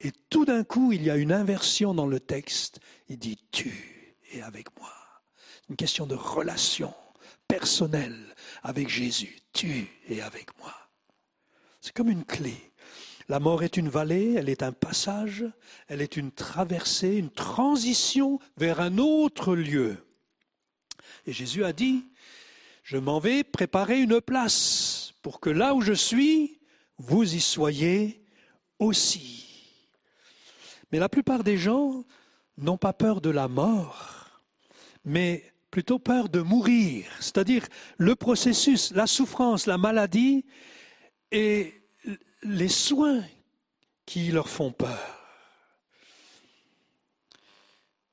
Et tout d'un coup, il y a une inversion dans le texte. Il dit tu es avec moi. Une question de relation personnelle avec Jésus. Tu es avec moi. C'est comme une clé. La mort est une vallée, elle est un passage, elle est une traversée, une transition vers un autre lieu. Et Jésus a dit, je m'en vais préparer une place pour que là où je suis, vous y soyez aussi. Mais la plupart des gens n'ont pas peur de la mort, mais plutôt peur de mourir, c'est-à-dire le processus, la souffrance, la maladie et les soins qui leur font peur.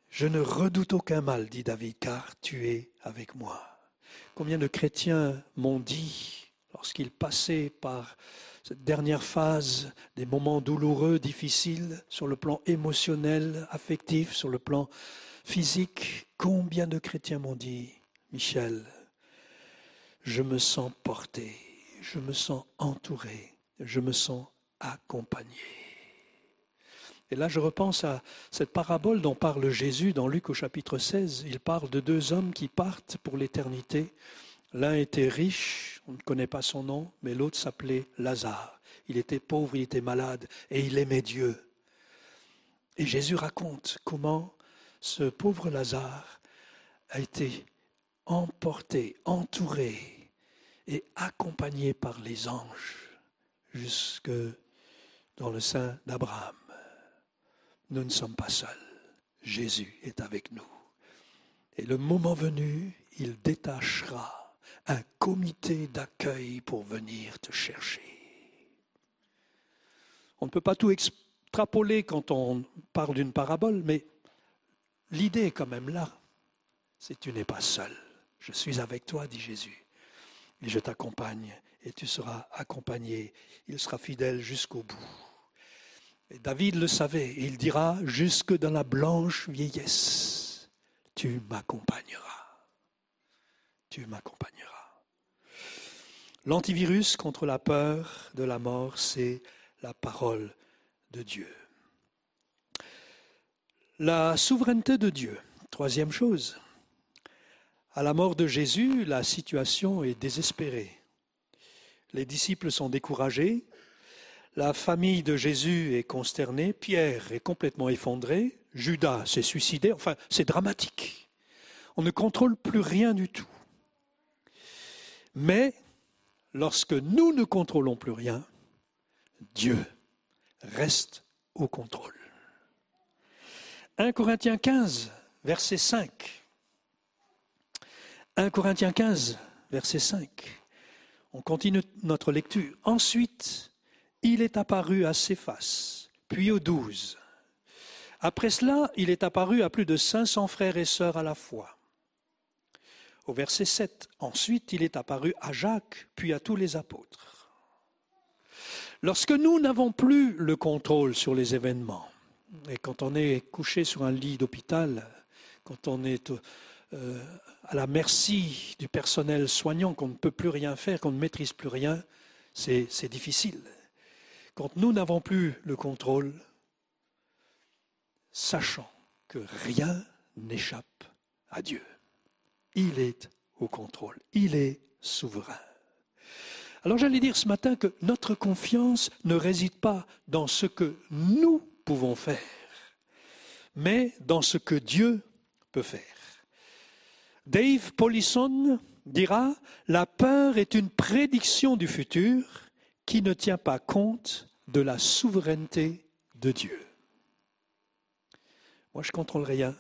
Je ne redoute aucun mal, dit David, car tu es avec moi. Combien de chrétiens m'ont dit lorsqu'il passait par cette dernière phase, des moments douloureux, difficiles, sur le plan émotionnel, affectif, sur le plan physique, combien de chrétiens m'ont dit, Michel, je me sens porté, je me sens entouré, je me sens accompagné. Et là, je repense à cette parabole dont parle Jésus dans Luc au chapitre 16. Il parle de deux hommes qui partent pour l'éternité. L'un était riche, on ne connaît pas son nom, mais l'autre s'appelait Lazare. Il était pauvre, il était malade et il aimait Dieu. Et Jésus raconte comment ce pauvre Lazare a été emporté, entouré et accompagné par les anges jusque dans le sein d'Abraham. Nous ne sommes pas seuls. Jésus est avec nous. Et le moment venu, il détachera un comité d'accueil pour venir te chercher. On ne peut pas tout extrapoler quand on parle d'une parabole, mais l'idée est quand même là. C'est tu n'es pas seul. Je suis avec toi, dit Jésus, et je t'accompagne, et tu seras accompagné. Il sera fidèle jusqu'au bout. David le savait, il dira, jusque dans la blanche vieillesse, tu m'accompagneras. Tu m'accompagneras. L'antivirus contre la peur de la mort, c'est la parole de Dieu. La souveraineté de Dieu. Troisième chose. À la mort de Jésus, la situation est désespérée. Les disciples sont découragés. La famille de Jésus est consternée. Pierre est complètement effondré. Judas s'est suicidé. Enfin, c'est dramatique. On ne contrôle plus rien du tout. Mais lorsque nous ne contrôlons plus rien, Dieu reste au contrôle. 1 Corinthiens 15, verset 5. 1 Corinthiens 15, verset 5. On continue notre lecture. Ensuite, il est apparu à Céphas, puis aux douze. Après cela, il est apparu à plus de 500 frères et sœurs à la fois au verset 7. Ensuite, il est apparu à Jacques, puis à tous les apôtres. Lorsque nous n'avons plus le contrôle sur les événements, et quand on est couché sur un lit d'hôpital, quand on est euh, à la merci du personnel soignant, qu'on ne peut plus rien faire, qu'on ne maîtrise plus rien, c'est difficile. Quand nous n'avons plus le contrôle, sachant que rien n'échappe à Dieu. Il est au contrôle, il est souverain. Alors j'allais dire ce matin que notre confiance ne réside pas dans ce que nous pouvons faire, mais dans ce que Dieu peut faire. Dave Polisson dira, La peur est une prédiction du futur qui ne tient pas compte de la souveraineté de Dieu. Moi, je contrôle rien,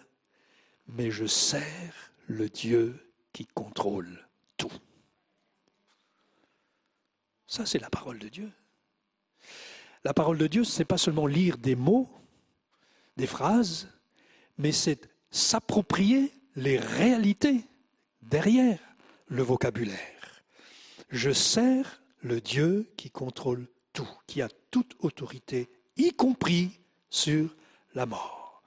mais je sers le Dieu qui contrôle tout. Ça, c'est la parole de Dieu. La parole de Dieu, ce n'est pas seulement lire des mots, des phrases, mais c'est s'approprier les réalités derrière le vocabulaire. Je sers le Dieu qui contrôle tout, qui a toute autorité, y compris sur la mort.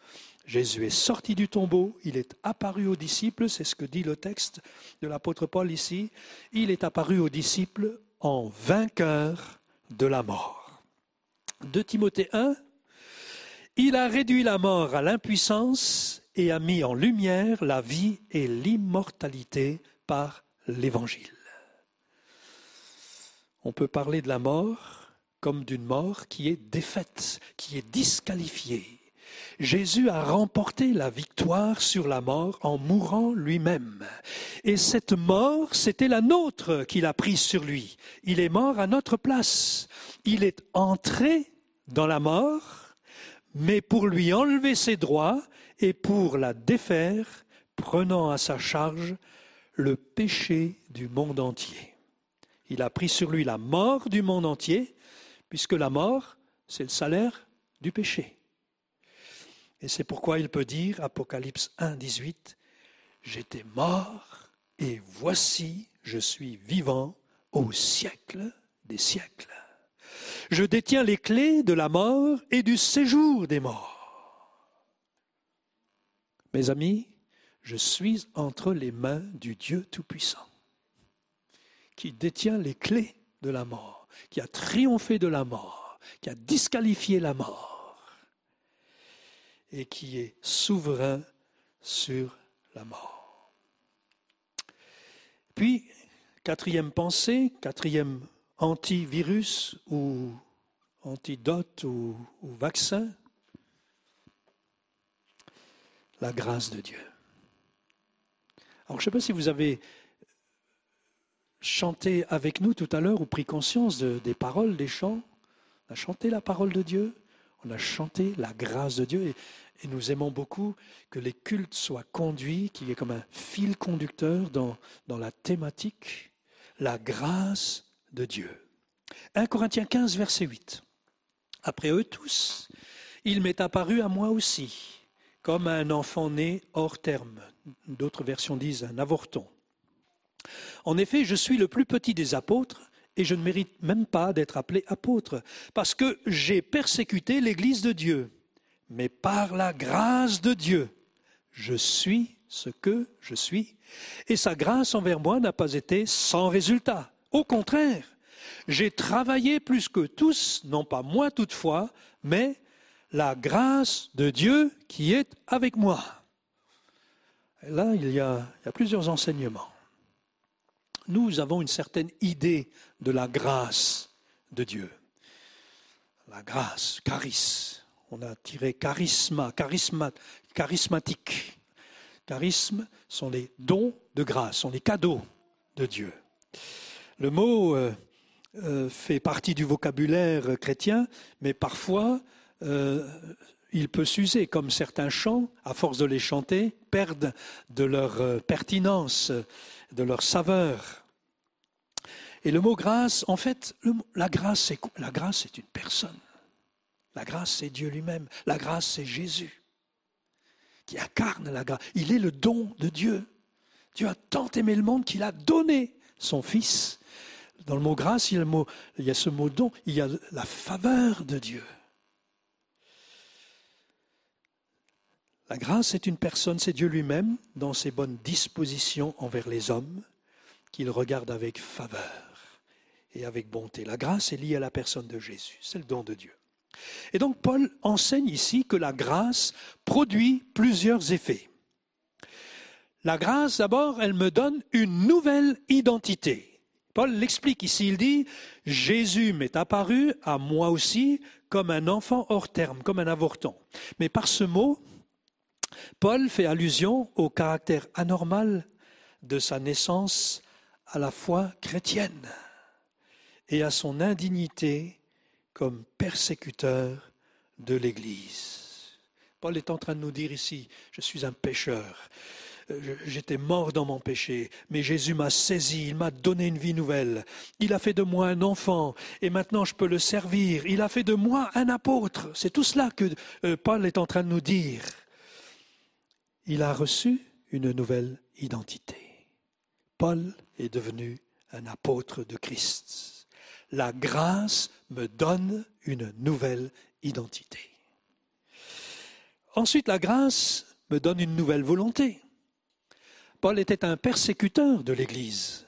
Jésus est sorti du tombeau, il est apparu aux disciples, c'est ce que dit le texte de l'apôtre Paul ici, il est apparu aux disciples en vainqueur de la mort. De Timothée 1, il a réduit la mort à l'impuissance et a mis en lumière la vie et l'immortalité par l'Évangile. On peut parler de la mort comme d'une mort qui est défaite, qui est disqualifiée. Jésus a remporté la victoire sur la mort en mourant lui-même. Et cette mort, c'était la nôtre qu'il a prise sur lui. Il est mort à notre place. Il est entré dans la mort, mais pour lui enlever ses droits et pour la défaire, prenant à sa charge le péché du monde entier. Il a pris sur lui la mort du monde entier, puisque la mort, c'est le salaire du péché. Et c'est pourquoi il peut dire, Apocalypse 1, 18, J'étais mort et voici, je suis vivant au siècle des siècles. Je détiens les clés de la mort et du séjour des morts. Mes amis, je suis entre les mains du Dieu Tout-Puissant, qui détient les clés de la mort, qui a triomphé de la mort, qui a disqualifié la mort, et qui est souverain sur la mort. Puis, quatrième pensée, quatrième antivirus ou antidote ou, vaccin, la grâce de Dieu. Alors je ne sais pas si vous avez chanté avec nous tout à l'heure ou pris conscience des paroles des chants. On a chanté la parole de Dieu, on a chanté la grâce de Dieu et, et nous aimons beaucoup que les cultes soient conduits, qu'il y ait comme un fil conducteur dans, dans la thématique, la grâce de Dieu. 1 Corinthiens 15, verset 8. Après eux tous, il m'est apparu à moi aussi, comme un enfant né hors terme. D'autres versions disent un avorton. En effet, je suis le plus petit des apôtres et je ne mérite même pas d'être appelé apôtre, parce que j'ai persécuté l'Église de Dieu. Mais par la grâce de Dieu, je suis ce que je suis, et sa grâce envers moi n'a pas été sans résultat. Au contraire, j'ai travaillé plus que tous, non pas moi toutefois, mais la grâce de Dieu qui est avec moi. Là, il y, a, il y a plusieurs enseignements. Nous avons une certaine idée de la grâce de Dieu. La grâce, charis. On a tiré charisma, charisma, charismatique. Charisme sont les dons de grâce, sont les cadeaux de Dieu. Le mot euh, euh, fait partie du vocabulaire chrétien, mais parfois euh, il peut s'user, comme certains chants, à force de les chanter, perdent de leur pertinence, de leur saveur. Et le mot grâce, en fait, la grâce, c'est la grâce, c'est une personne. La grâce, c'est Dieu lui-même. La grâce, c'est Jésus qui incarne la grâce. Il est le don de Dieu. Dieu a tant aimé le monde qu'il a donné son Fils. Dans le mot grâce, il y a, il y a ce mot don, il y a la faveur de Dieu. La grâce est une personne, c'est Dieu lui-même, dans ses bonnes dispositions envers les hommes, qu'il regarde avec faveur et avec bonté. La grâce est liée à la personne de Jésus, c'est le don de Dieu. Et donc Paul enseigne ici que la grâce produit plusieurs effets. La grâce, d'abord, elle me donne une nouvelle identité. Paul l'explique ici, il dit, Jésus m'est apparu à moi aussi comme un enfant hors terme, comme un avorton. Mais par ce mot, Paul fait allusion au caractère anormal de sa naissance à la foi chrétienne et à son indignité comme persécuteur de l'Église. Paul est en train de nous dire ici, je suis un pécheur, j'étais mort dans mon péché, mais Jésus m'a saisi, il m'a donné une vie nouvelle. Il a fait de moi un enfant, et maintenant je peux le servir. Il a fait de moi un apôtre. C'est tout cela que euh, Paul est en train de nous dire. Il a reçu une nouvelle identité. Paul est devenu un apôtre de Christ. La grâce me donne une nouvelle identité. Ensuite, la grâce me donne une nouvelle volonté. Paul était un persécuteur de l'Église.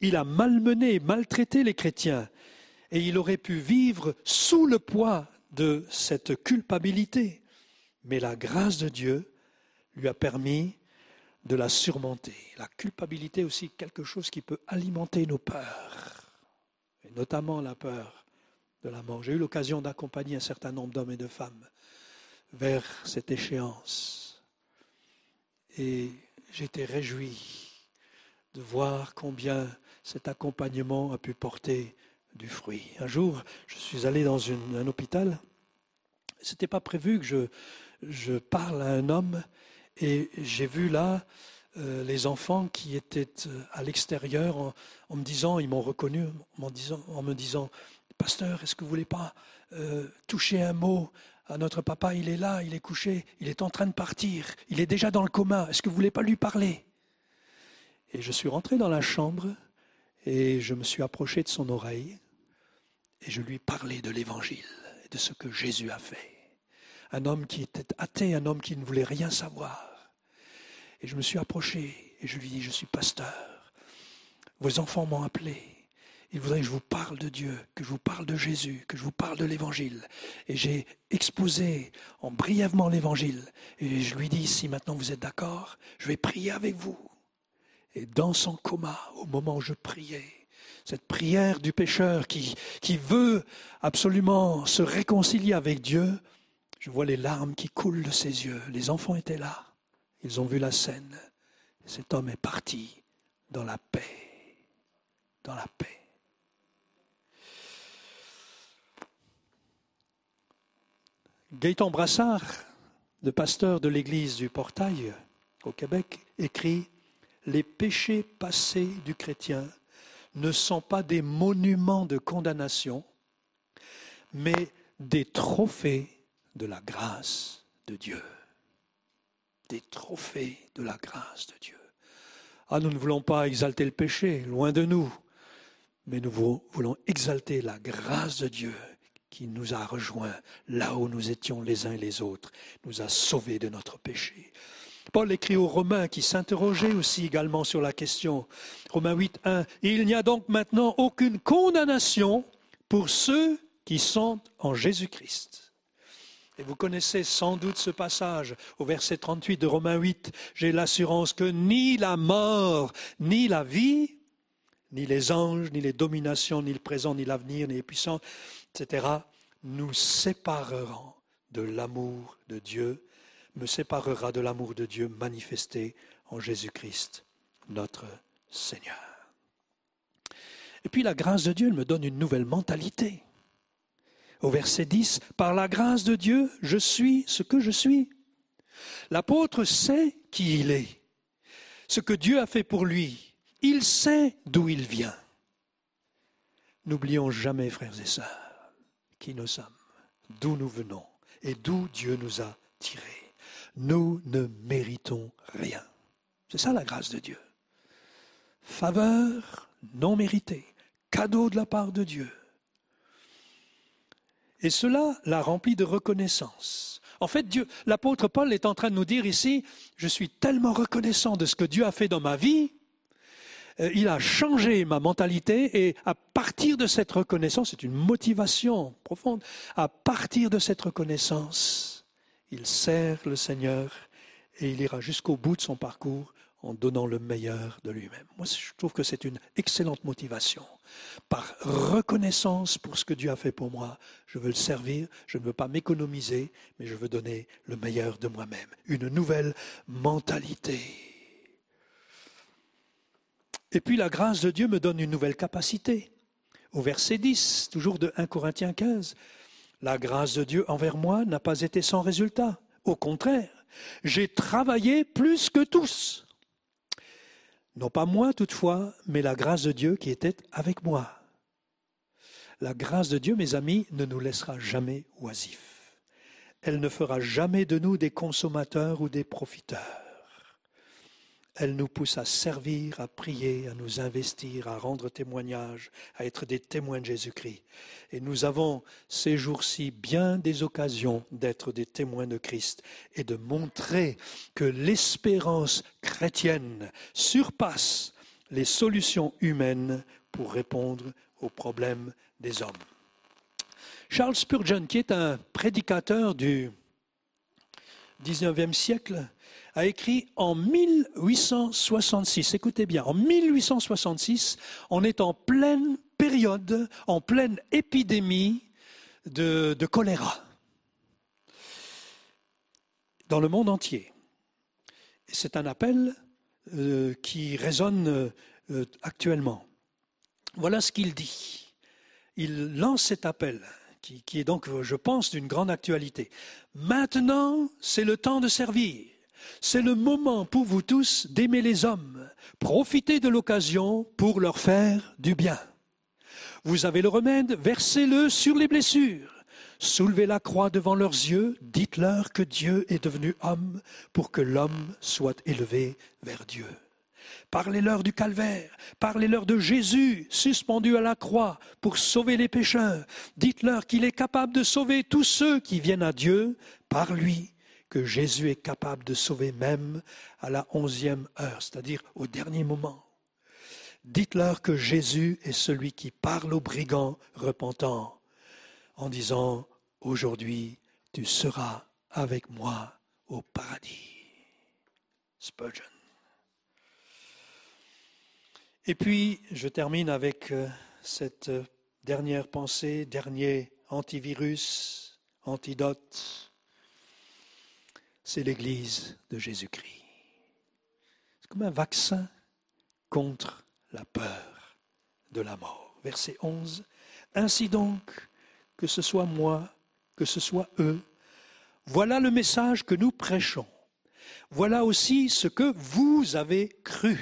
Il a malmené maltraité les chrétiens et il aurait pu vivre sous le poids de cette culpabilité. Mais la grâce de Dieu lui a permis de la surmonter. La culpabilité aussi quelque chose qui peut alimenter nos peurs, et notamment la peur de la mort. J'ai eu l'occasion d'accompagner un certain nombre d'hommes et de femmes vers cette échéance. Et j'étais réjoui de voir combien cet accompagnement a pu porter du fruit. Un jour, je suis allé dans un hôpital. Ce n'était pas prévu que je, parle à un homme et j'ai vu là euh, les enfants qui étaient euh, à l'extérieur en, me disant, ils m'ont reconnu en, me disant, Pasteur, est-ce que vous voulez pas euh, toucher un mot ah, notre papa, il est là, il est couché, il est en train de partir, il est déjà dans le coma, est-ce que vous voulez pas lui parler? Et je suis rentré dans la chambre et je me suis approché de son oreille et je lui parlais de l'évangile et de ce que Jésus a fait. Un homme qui était athée, un homme qui ne voulait rien savoir. Et je me suis approché et je lui dis, je suis pasteur. Vos enfants m'ont appelé. Il voudrait que je vous parle de Dieu, que je vous parle de Jésus, que je vous parle de l'Évangile. Et j'ai exposé en brièvement l'Évangile. Et je lui dis, si maintenant vous êtes d'accord, je vais prier avec vous. Et dans son coma, au moment où je priais, cette prière du pécheur qui, qui veut absolument se réconcilier avec Dieu, je vois les larmes qui coulent de ses yeux. Les enfants étaient là. Ils ont vu la scène. Cet homme est parti dans la paix. Dans la paix. Gaëtan Brassard, le pasteur de l'église du Portail au Québec, écrit Les péchés passés du chrétien ne sont pas des monuments de condamnation, mais des trophées de la grâce de Dieu. Des trophées de la grâce de Dieu. Ah, nous ne voulons pas exalter le péché, loin de nous, mais nous voulons exalter la grâce de Dieu qui nous a rejoints là où nous étions les uns et les autres, nous a sauvés de notre péché. Paul écrit aux Romains qui s'interrogeaient aussi également sur la question. Romains 8, 1. Il n'y a donc maintenant aucune condamnation pour ceux qui sont en Jésus-Christ. Et vous connaissez sans doute ce passage au verset 38 de Romains 8. J'ai l'assurance que ni la mort, ni la vie, ni les anges, ni les dominations, ni le présent, ni l'avenir, ni les puissants, nous sépareront de l'amour de Dieu, me séparera de l'amour de Dieu manifesté en Jésus-Christ, notre Seigneur. Et puis la grâce de Dieu, me donne une nouvelle mentalité. Au verset 10, par la grâce de Dieu, je suis ce que je suis. L'apôtre sait qui il est, ce que Dieu a fait pour lui. Il sait d'où il vient. N'oublions jamais, frères et sœurs, qui nous sommes, d'où nous venons et d'où Dieu nous a tirés. Nous ne méritons rien. C'est ça la grâce de Dieu. Faveur non méritée, cadeau de la part de Dieu. Et cela l'a rempli de reconnaissance. En fait, Dieu, l'apôtre Paul est en train de nous dire ici, je suis tellement reconnaissant de ce que Dieu a fait dans ma vie, il a changé ma mentalité et à partir de cette reconnaissance, c'est une motivation profonde, à partir de cette reconnaissance, il sert le Seigneur et il ira jusqu'au bout de son parcours en donnant le meilleur de lui-même. Moi, je trouve que c'est une excellente motivation. Par reconnaissance pour ce que Dieu a fait pour moi, je veux le servir, je ne veux pas m'économiser, mais je veux donner le meilleur de moi-même. Une nouvelle mentalité. Et puis la grâce de Dieu me donne une nouvelle capacité. Au verset 10, toujours de 1 Corinthiens 15, la grâce de Dieu envers moi n'a pas été sans résultat. Au contraire, j'ai travaillé plus que tous. Non pas moi toutefois, mais la grâce de Dieu qui était avec moi. La grâce de Dieu, mes amis, ne nous laissera jamais oisifs. Elle ne fera jamais de nous des consommateurs ou des profiteurs. Elle nous pousse à servir, à prier, à nous investir, à rendre témoignage, à être des témoins de Jésus-Christ. Et nous avons ces jours-ci bien des occasions d'être des témoins de Christ et de montrer que l'espérance chrétienne surpasse les solutions humaines pour répondre aux problèmes des hommes. Charles Spurgeon, qui est un prédicateur du 19e siècle, a écrit en 1866, écoutez bien, en 1866, on est en pleine période, en pleine épidémie de, choléra dans le monde entier. C'est un appel euh, qui résonne euh, actuellement. Voilà ce qu'il dit. Il lance cet appel, qui, qui est donc, je pense, d'une grande actualité. Maintenant, c'est le temps de servir. C'est le moment pour vous tous d'aimer les hommes. Profitez de l'occasion pour leur faire du bien. Vous avez le remède, versez-le sur les blessures. Soulevez la croix devant leurs yeux, dites-leur que Dieu est devenu homme pour que l'homme soit élevé vers Dieu. Parlez-leur du calvaire, parlez-leur de Jésus suspendu à la croix pour sauver les pécheurs. Dites-leur qu'il est capable de sauver tous ceux qui viennent à Dieu par lui que Jésus est capable de sauver même à la onzième heure, c'est-à-dire au dernier moment. Dites-leur que Jésus est celui qui parle aux brigands repentants en disant, aujourd'hui tu seras avec moi au paradis. Spurgeon. Et puis, je termine avec euh, cette dernière pensée, dernier antivirus, antidote c'est l'Église de Jésus-Christ. C'est comme un vaccin contre la peur de la mort. Verset 11. Ainsi donc, que ce soit moi, que ce soit eux, voilà le message que nous prêchons. Voilà aussi ce que vous avez cru.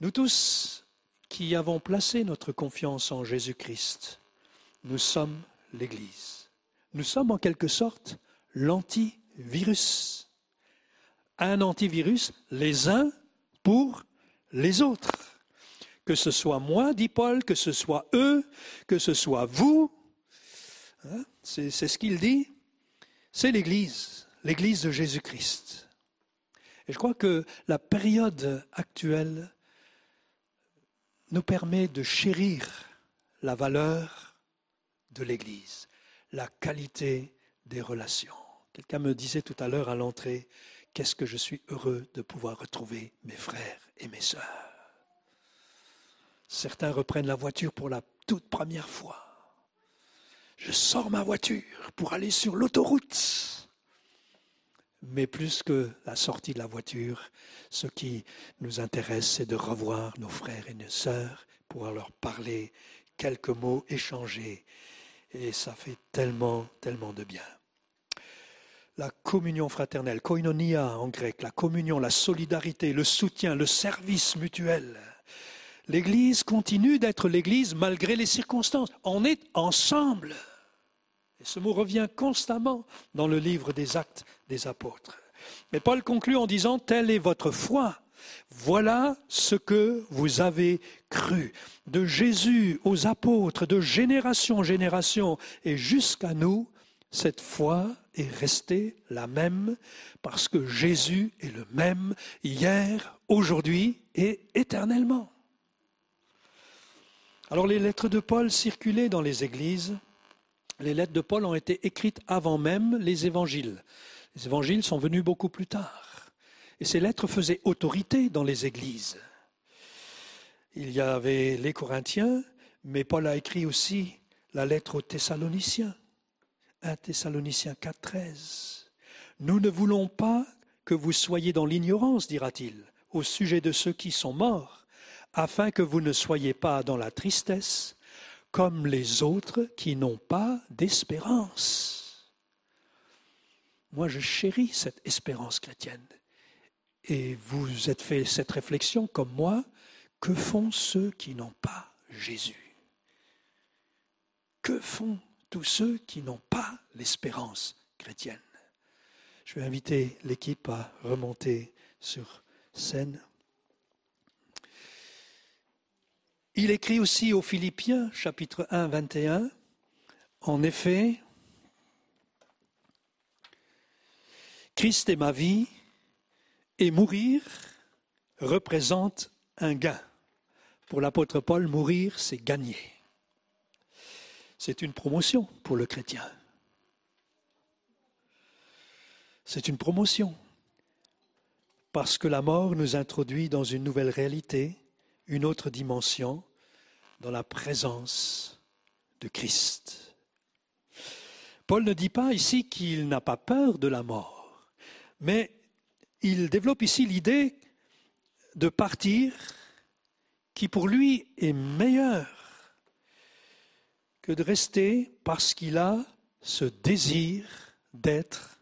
Nous tous qui avons placé notre confiance en Jésus-Christ, nous sommes l'Église. Nous sommes en quelque sorte l'antivirus. Un antivirus, les uns pour les autres. Que ce soit moi, dit Paul, que ce soit eux, que ce soit vous. Hein, c'est ce qu'il dit. C'est l'Église, l'Église de Jésus-Christ. Et je crois que la période actuelle nous permet de chérir la valeur de l'Église, la qualité des relations. Quelqu'un me disait tout à l'heure à l'entrée, qu'est-ce que je suis heureux de pouvoir retrouver mes frères et mes sœurs. Certains reprennent la voiture pour la toute première fois. Je sors ma voiture pour aller sur l'autoroute. Mais plus que la sortie de la voiture, ce qui nous intéresse, c'est de revoir nos frères et nos sœurs, pouvoir leur parler quelques mots, échanger. Et ça fait tellement, tellement de bien la communion fraternelle, koinonia en grec, la communion, la solidarité, le soutien, le service mutuel. L'Église continue d'être l'Église malgré les circonstances. On est ensemble. Et ce mot revient constamment dans le livre des actes des apôtres. Mais Paul conclut en disant, telle est votre foi. Voilà ce que vous avez cru. De Jésus aux apôtres, de génération en génération et jusqu'à nous, cette foi est restée la même parce que Jésus est le même hier, aujourd'hui et éternellement. Alors les lettres de Paul circulaient dans les églises. Les lettres de Paul ont été écrites avant même les évangiles. Les évangiles sont venus beaucoup plus tard. Et ces lettres faisaient autorité dans les églises. Il y avait les Corinthiens, mais Paul a écrit aussi la lettre aux Thessaloniciens. 1 Thessaloniciens 4, 13. Nous ne voulons pas que vous soyez dans l'ignorance, dira-t-il, au sujet de ceux qui sont morts, afin que vous ne soyez pas dans la tristesse, comme les autres qui n'ont pas d'espérance. Moi, je chéris cette espérance chrétienne. Et vous êtes fait cette réflexion comme moi, que font ceux qui n'ont pas Jésus? Que font tous ceux qui n'ont pas l'espérance chrétienne. Je vais inviter l'équipe à remonter sur scène. Il écrit aussi aux Philippiens, chapitre 1, 21, En effet, Christ est ma vie, et mourir représente un gain. Pour l'apôtre Paul, mourir, c'est gagner c'est une promotion pour le chrétien. C'est une promotion parce que la mort nous introduit dans une nouvelle réalité, une autre dimension, dans la présence de Christ. Paul ne dit pas ici qu'il n'a pas peur de la mort, mais il développe ici l'idée de partir qui pour lui est meilleure que de rester parce qu'il a ce désir d'être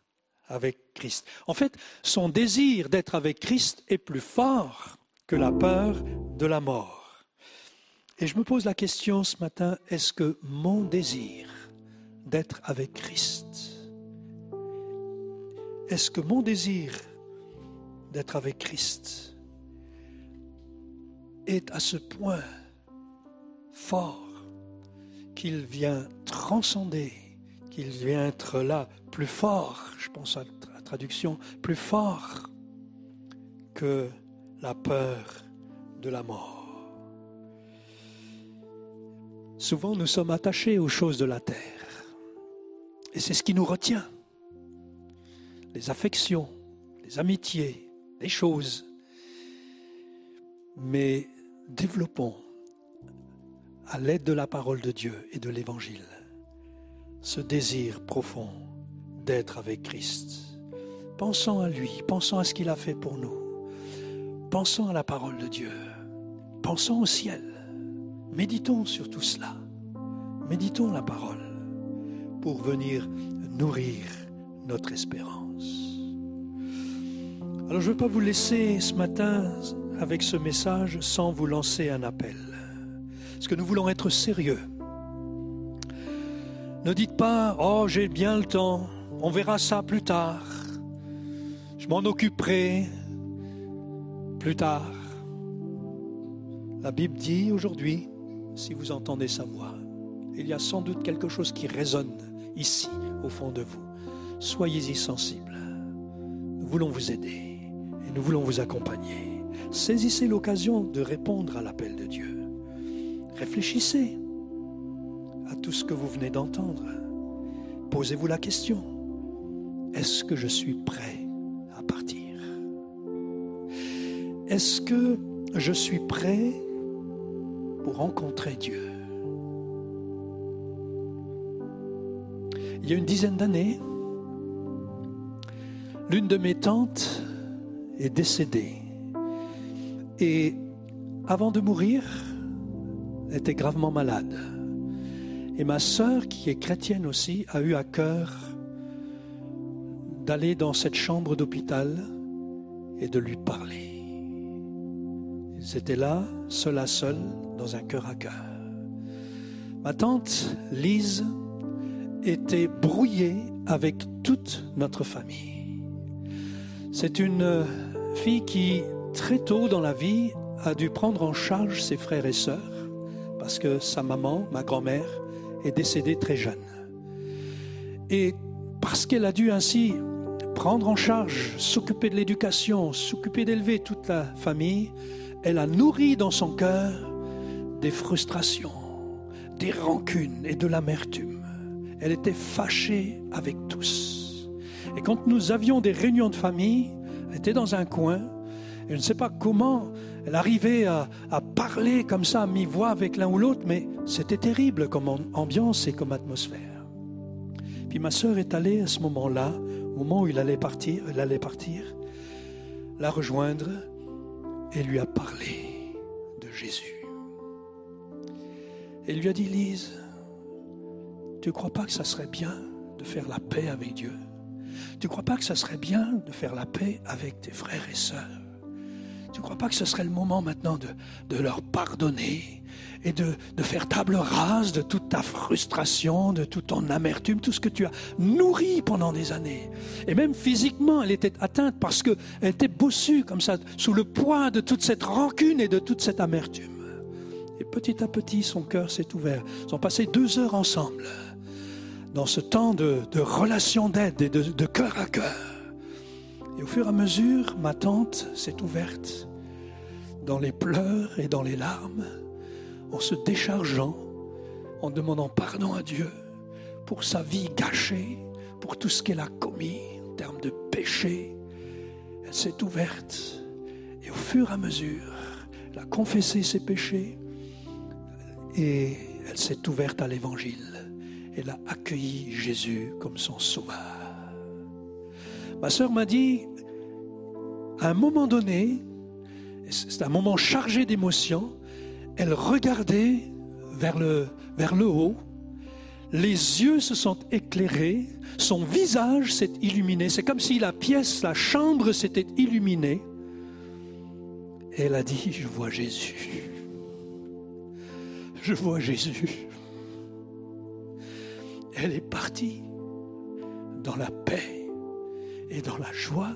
avec Christ. En fait, son désir d'être avec Christ est plus fort que la peur de la mort. Et je me pose la question ce matin, est-ce que mon désir d'être avec Christ, est-ce que mon désir d'être avec Christ est à ce point fort qu'il vient transcender, qu'il vient être là plus fort, je pense à la traduction, plus fort que la peur de la mort. Souvent nous sommes attachés aux choses de la terre et c'est ce qui nous retient. Les affections, les amitiés, les choses. Mais développons à l'aide de la parole de Dieu et de l'Évangile, ce désir profond d'être avec Christ. Pensons à lui, pensons à ce qu'il a fait pour nous, pensons à la parole de Dieu, pensons au ciel, méditons sur tout cela, méditons la parole pour venir nourrir notre espérance. Alors je ne veux pas vous laisser ce matin avec ce message sans vous lancer un appel. Est-ce que nous voulons être sérieux. Ne dites pas, oh j'ai bien le temps, on verra ça plus tard, je m'en occuperai plus tard. La Bible dit aujourd'hui, si vous entendez sa voix, il y a sans doute quelque chose qui résonne ici, au fond de vous. Soyez-y sensibles. Nous voulons vous aider et nous voulons vous accompagner. Saisissez l'occasion de répondre à l'appel de Dieu. Réfléchissez à tout ce que vous venez d'entendre. Posez-vous la question, est-ce que je suis prêt à partir? Est-ce que je suis prêt pour rencontrer Dieu? Il y a une dizaine d'années, l'une de mes tantes est décédée. Et avant de mourir, était gravement malade. Et ma sœur, qui est chrétienne aussi, a eu à cœur d'aller dans cette chambre d'hôpital et de lui parler. Ils étaient là, seul à seul, dans un cœur à cœur. Ma tante Lise était brouillée avec toute notre famille. C'est une fille qui, très tôt dans la vie, a dû prendre en charge ses frères et sœurs parce que sa maman, ma grand-mère, est décédée très jeune. Et parce qu'elle a dû ainsi prendre en charge, s'occuper de l'éducation, s'occuper d'élever toute la famille, elle a nourri dans son cœur des frustrations, des rancunes et de l'amertume. Elle était fâchée avec tous. Et quand nous avions des réunions de famille, elle était dans un coin, et je ne sais pas comment elle arrivait à, parler comme ça à mi-voix avec l'un ou l'autre, mais c'était terrible comme ambiance et comme atmosphère. Puis ma sœur est allée à ce moment-là, au moment où il allait partir, elle allait partir, la rejoindre et lui a parlé de Jésus. Elle lui a dit, Lise, tu ne crois pas que ça serait bien de faire la paix avec Dieu? Tu ne crois pas que ça serait bien de faire la paix avec tes frères et sœurs? Tu ne crois pas que ce serait le moment maintenant de, leur pardonner et de, faire table rase de toute ta frustration, de toute ton amertume, tout ce que tu as nourri pendant des années? Et même physiquement, elle était atteinte parce qu'elle était bossue comme ça, sous le poids de toute cette rancune et de toute cette amertume. Et petit à petit, son cœur s'est ouvert. Ils ont passé deux heures ensemble dans ce temps de, de relation d'aide et de cœur à cœur. Et au fur et à mesure, ma tante s'est ouverte dans les pleurs et dans les larmes en se déchargeant, en demandant pardon à Dieu pour sa vie gâchée, pour tout ce qu'elle a commis en termes de péché. Elle s'est ouverte et au fur et à mesure, elle a confessé ses péchés et elle s'est ouverte à l'évangile. Elle a accueilli Jésus comme son sauveur. Ma sœur m'a dit, à un moment donné, c'est un moment chargé d'émotions, elle regardait vers le, vers le haut, les yeux se sont éclairés, son visage s'est illuminé, c'est comme si la pièce, la chambre s'était illuminée. Et elle a dit, je vois Jésus. Je vois Jésus. Elle est partie dans la paix et dans la joie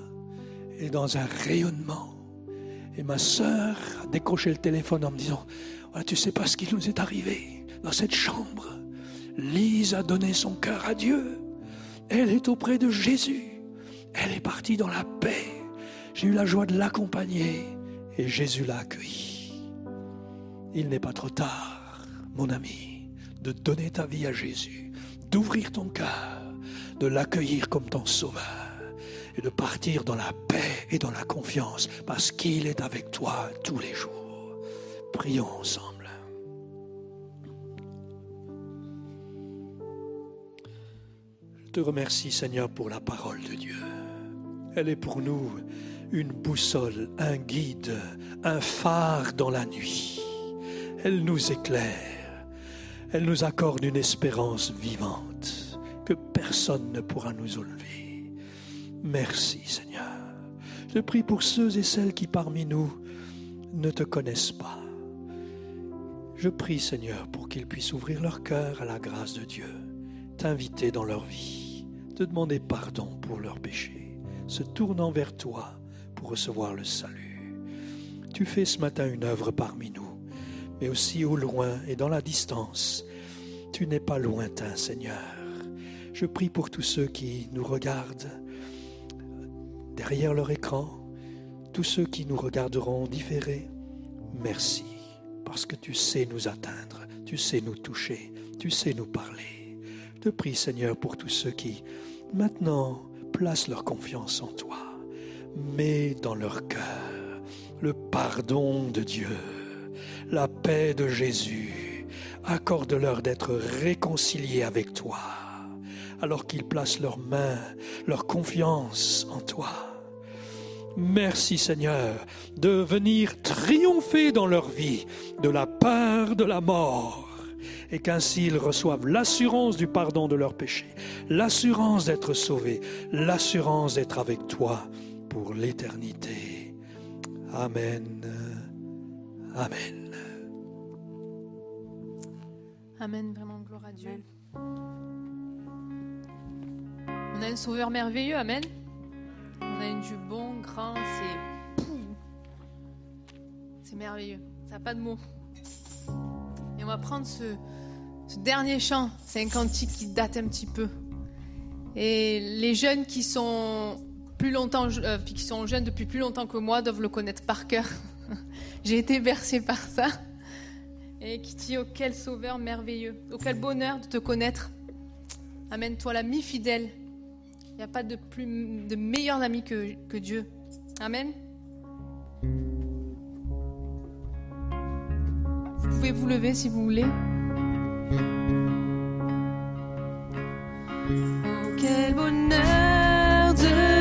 et dans un rayonnement. Et ma sœur a décroché le téléphone en me disant, voilà, tu sais pas ce qui nous est arrivé dans cette chambre. Lise a donné son cœur à Dieu. Elle est auprès de Jésus. Elle est partie dans la paix. J'ai eu la joie de l'accompagner et Jésus l'a accueillie. Il n'est pas trop tard, mon ami, de donner ta vie à Jésus, d'ouvrir ton cœur, de l'accueillir comme ton sauveur de partir dans la paix et dans la confiance parce qu'il est avec toi tous les jours. Prions ensemble. Je te remercie Seigneur pour la parole de Dieu. Elle est pour nous une boussole, un guide, un phare dans la nuit. Elle nous éclaire. Elle nous accorde une espérance vivante que personne ne pourra nous enlever. Merci Seigneur. Je prie pour ceux et celles qui parmi nous ne te connaissent pas. Je prie Seigneur pour qu'ils puissent ouvrir leur cœur à la grâce de Dieu, t'inviter dans leur vie, te demander pardon pour leurs péchés, se tournant vers toi pour recevoir le salut. Tu fais ce matin une œuvre parmi nous, mais aussi au loin et dans la distance. Tu n'es pas lointain, Seigneur. Je prie pour tous ceux qui nous regardent derrière leur écran, tous ceux qui nous regarderont différés. Merci, parce que tu sais nous atteindre, tu sais nous toucher, tu sais nous parler. Je te prie, Seigneur, pour tous ceux qui, maintenant, placent leur confiance en toi. Mets dans leur cœur le pardon de Dieu, la paix de Jésus. Accorde-leur d'être réconciliés avec toi, alors qu'ils placent leurs mains, leur confiance en toi. Merci Seigneur de venir triompher dans leur vie de la peur de la mort et qu'ainsi ils reçoivent l'assurance du pardon de leurs péchés, l'assurance d'être sauvés, l'assurance d'être avec toi pour l'éternité. Amen. Amen. Amen, vraiment gloire à Dieu. On a un sauveur merveilleux, Amen. On a une Dieu bon, grand, c'est. C'est merveilleux. Ça n'a pas de mots. Et on va prendre ce, dernier chant. C'est un cantique qui date un petit peu. Et les jeunes qui sont plus longtemps, euh, qui sont jeunes depuis plus longtemps que moi doivent le connaître par cœur. J'ai été bercée par ça. Et qui dit, oh quel sauveur merveilleux, oh quel bonheur de te connaître. Amen, toi l'ami fidèle. N'y a pas de, plus, de meilleur ami que, que Dieu. Amen. Vous pouvez vous lever si vous voulez. Oh, quel bonheur de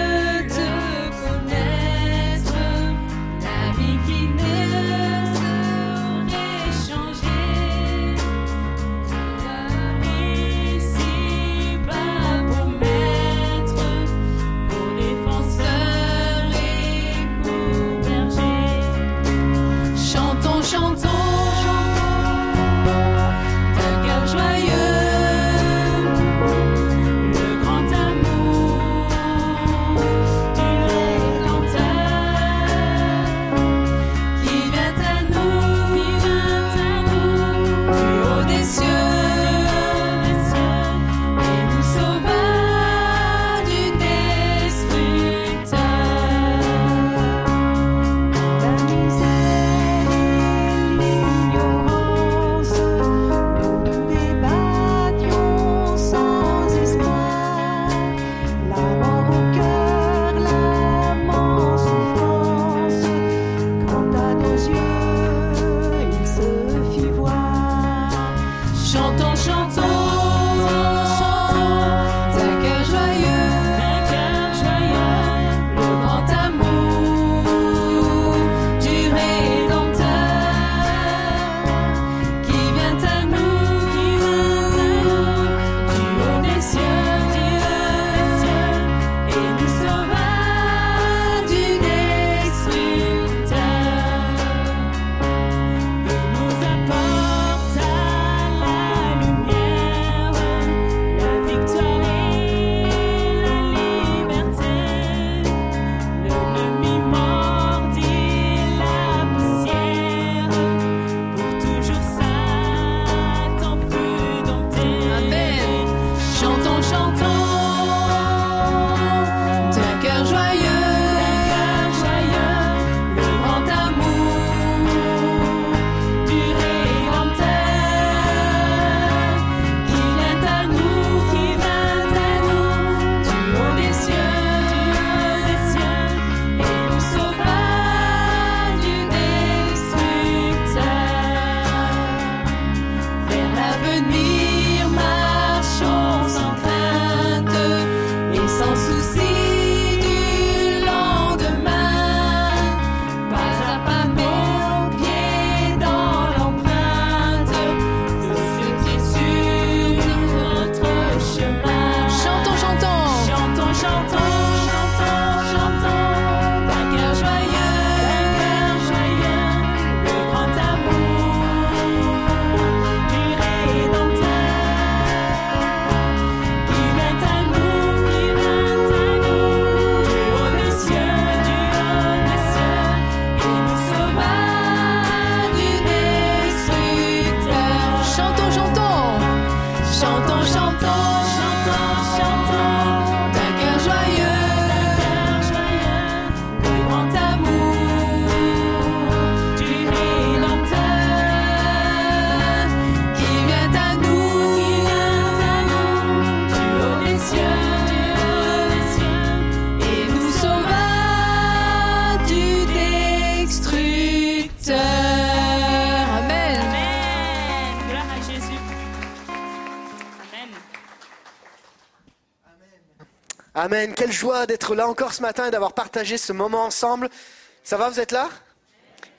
Amen. Quelle joie d'être là encore ce matin et d'avoir partagé ce moment ensemble. Ça va, vous êtes là?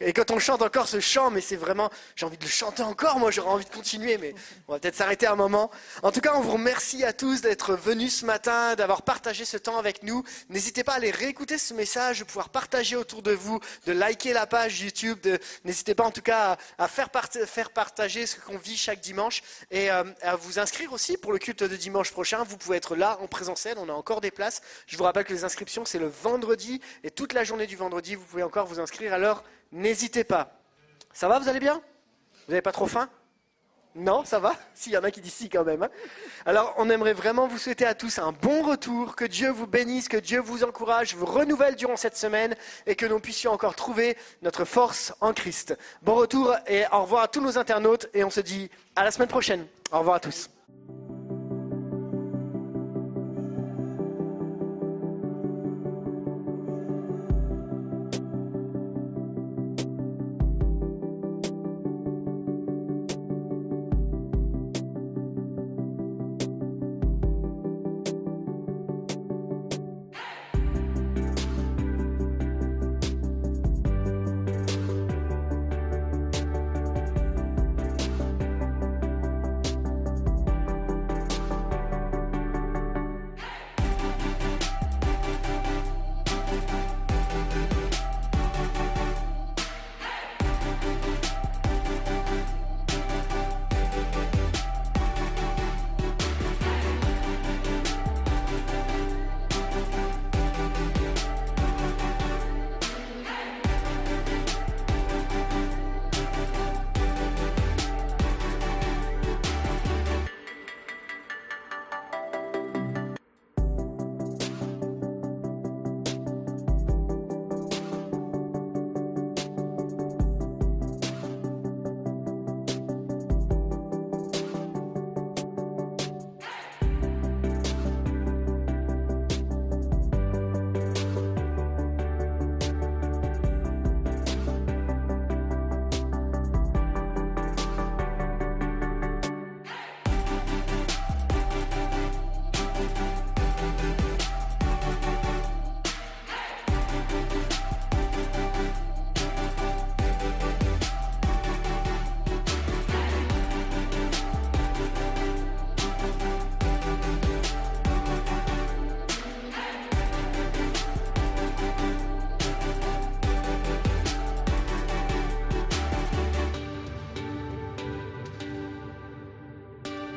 Et quand on chante encore ce chant, mais c'est vraiment, j'ai envie de le chanter encore, moi j'aurais envie de continuer, mais on va peut-être s'arrêter un moment. En tout cas, on vous remercie à tous d'être venus ce matin, d'avoir partagé ce temps avec nous. N'hésitez pas à aller réécouter ce message, de pouvoir partager autour de vous, de liker la page YouTube. de- N'hésitez pas en tout cas à, à faire, faire partager ce qu'on vit chaque dimanche et euh, à vous inscrire aussi pour le culte de dimanche prochain. Vous pouvez être là en présentiel, on a encore des places. Je vous rappelle que les inscriptions, c'est le vendredi et toute la journée du vendredi, vous pouvez encore vous inscrire. Alors, n'hésitez pas. Ça va, vous allez bien? Vous n'avez pas trop faim? Non, ça va? S'il y en a qui disent si quand même. hein. Alors, on aimerait vraiment vous souhaiter à tous un bon retour, que Dieu vous bénisse, que Dieu vous encourage, vous renouvelle durant cette semaine et que nous puissions encore trouver notre force en Christ. Bon retour et au revoir à tous nos internautes et on se dit à la semaine prochaine. Au revoir à tous.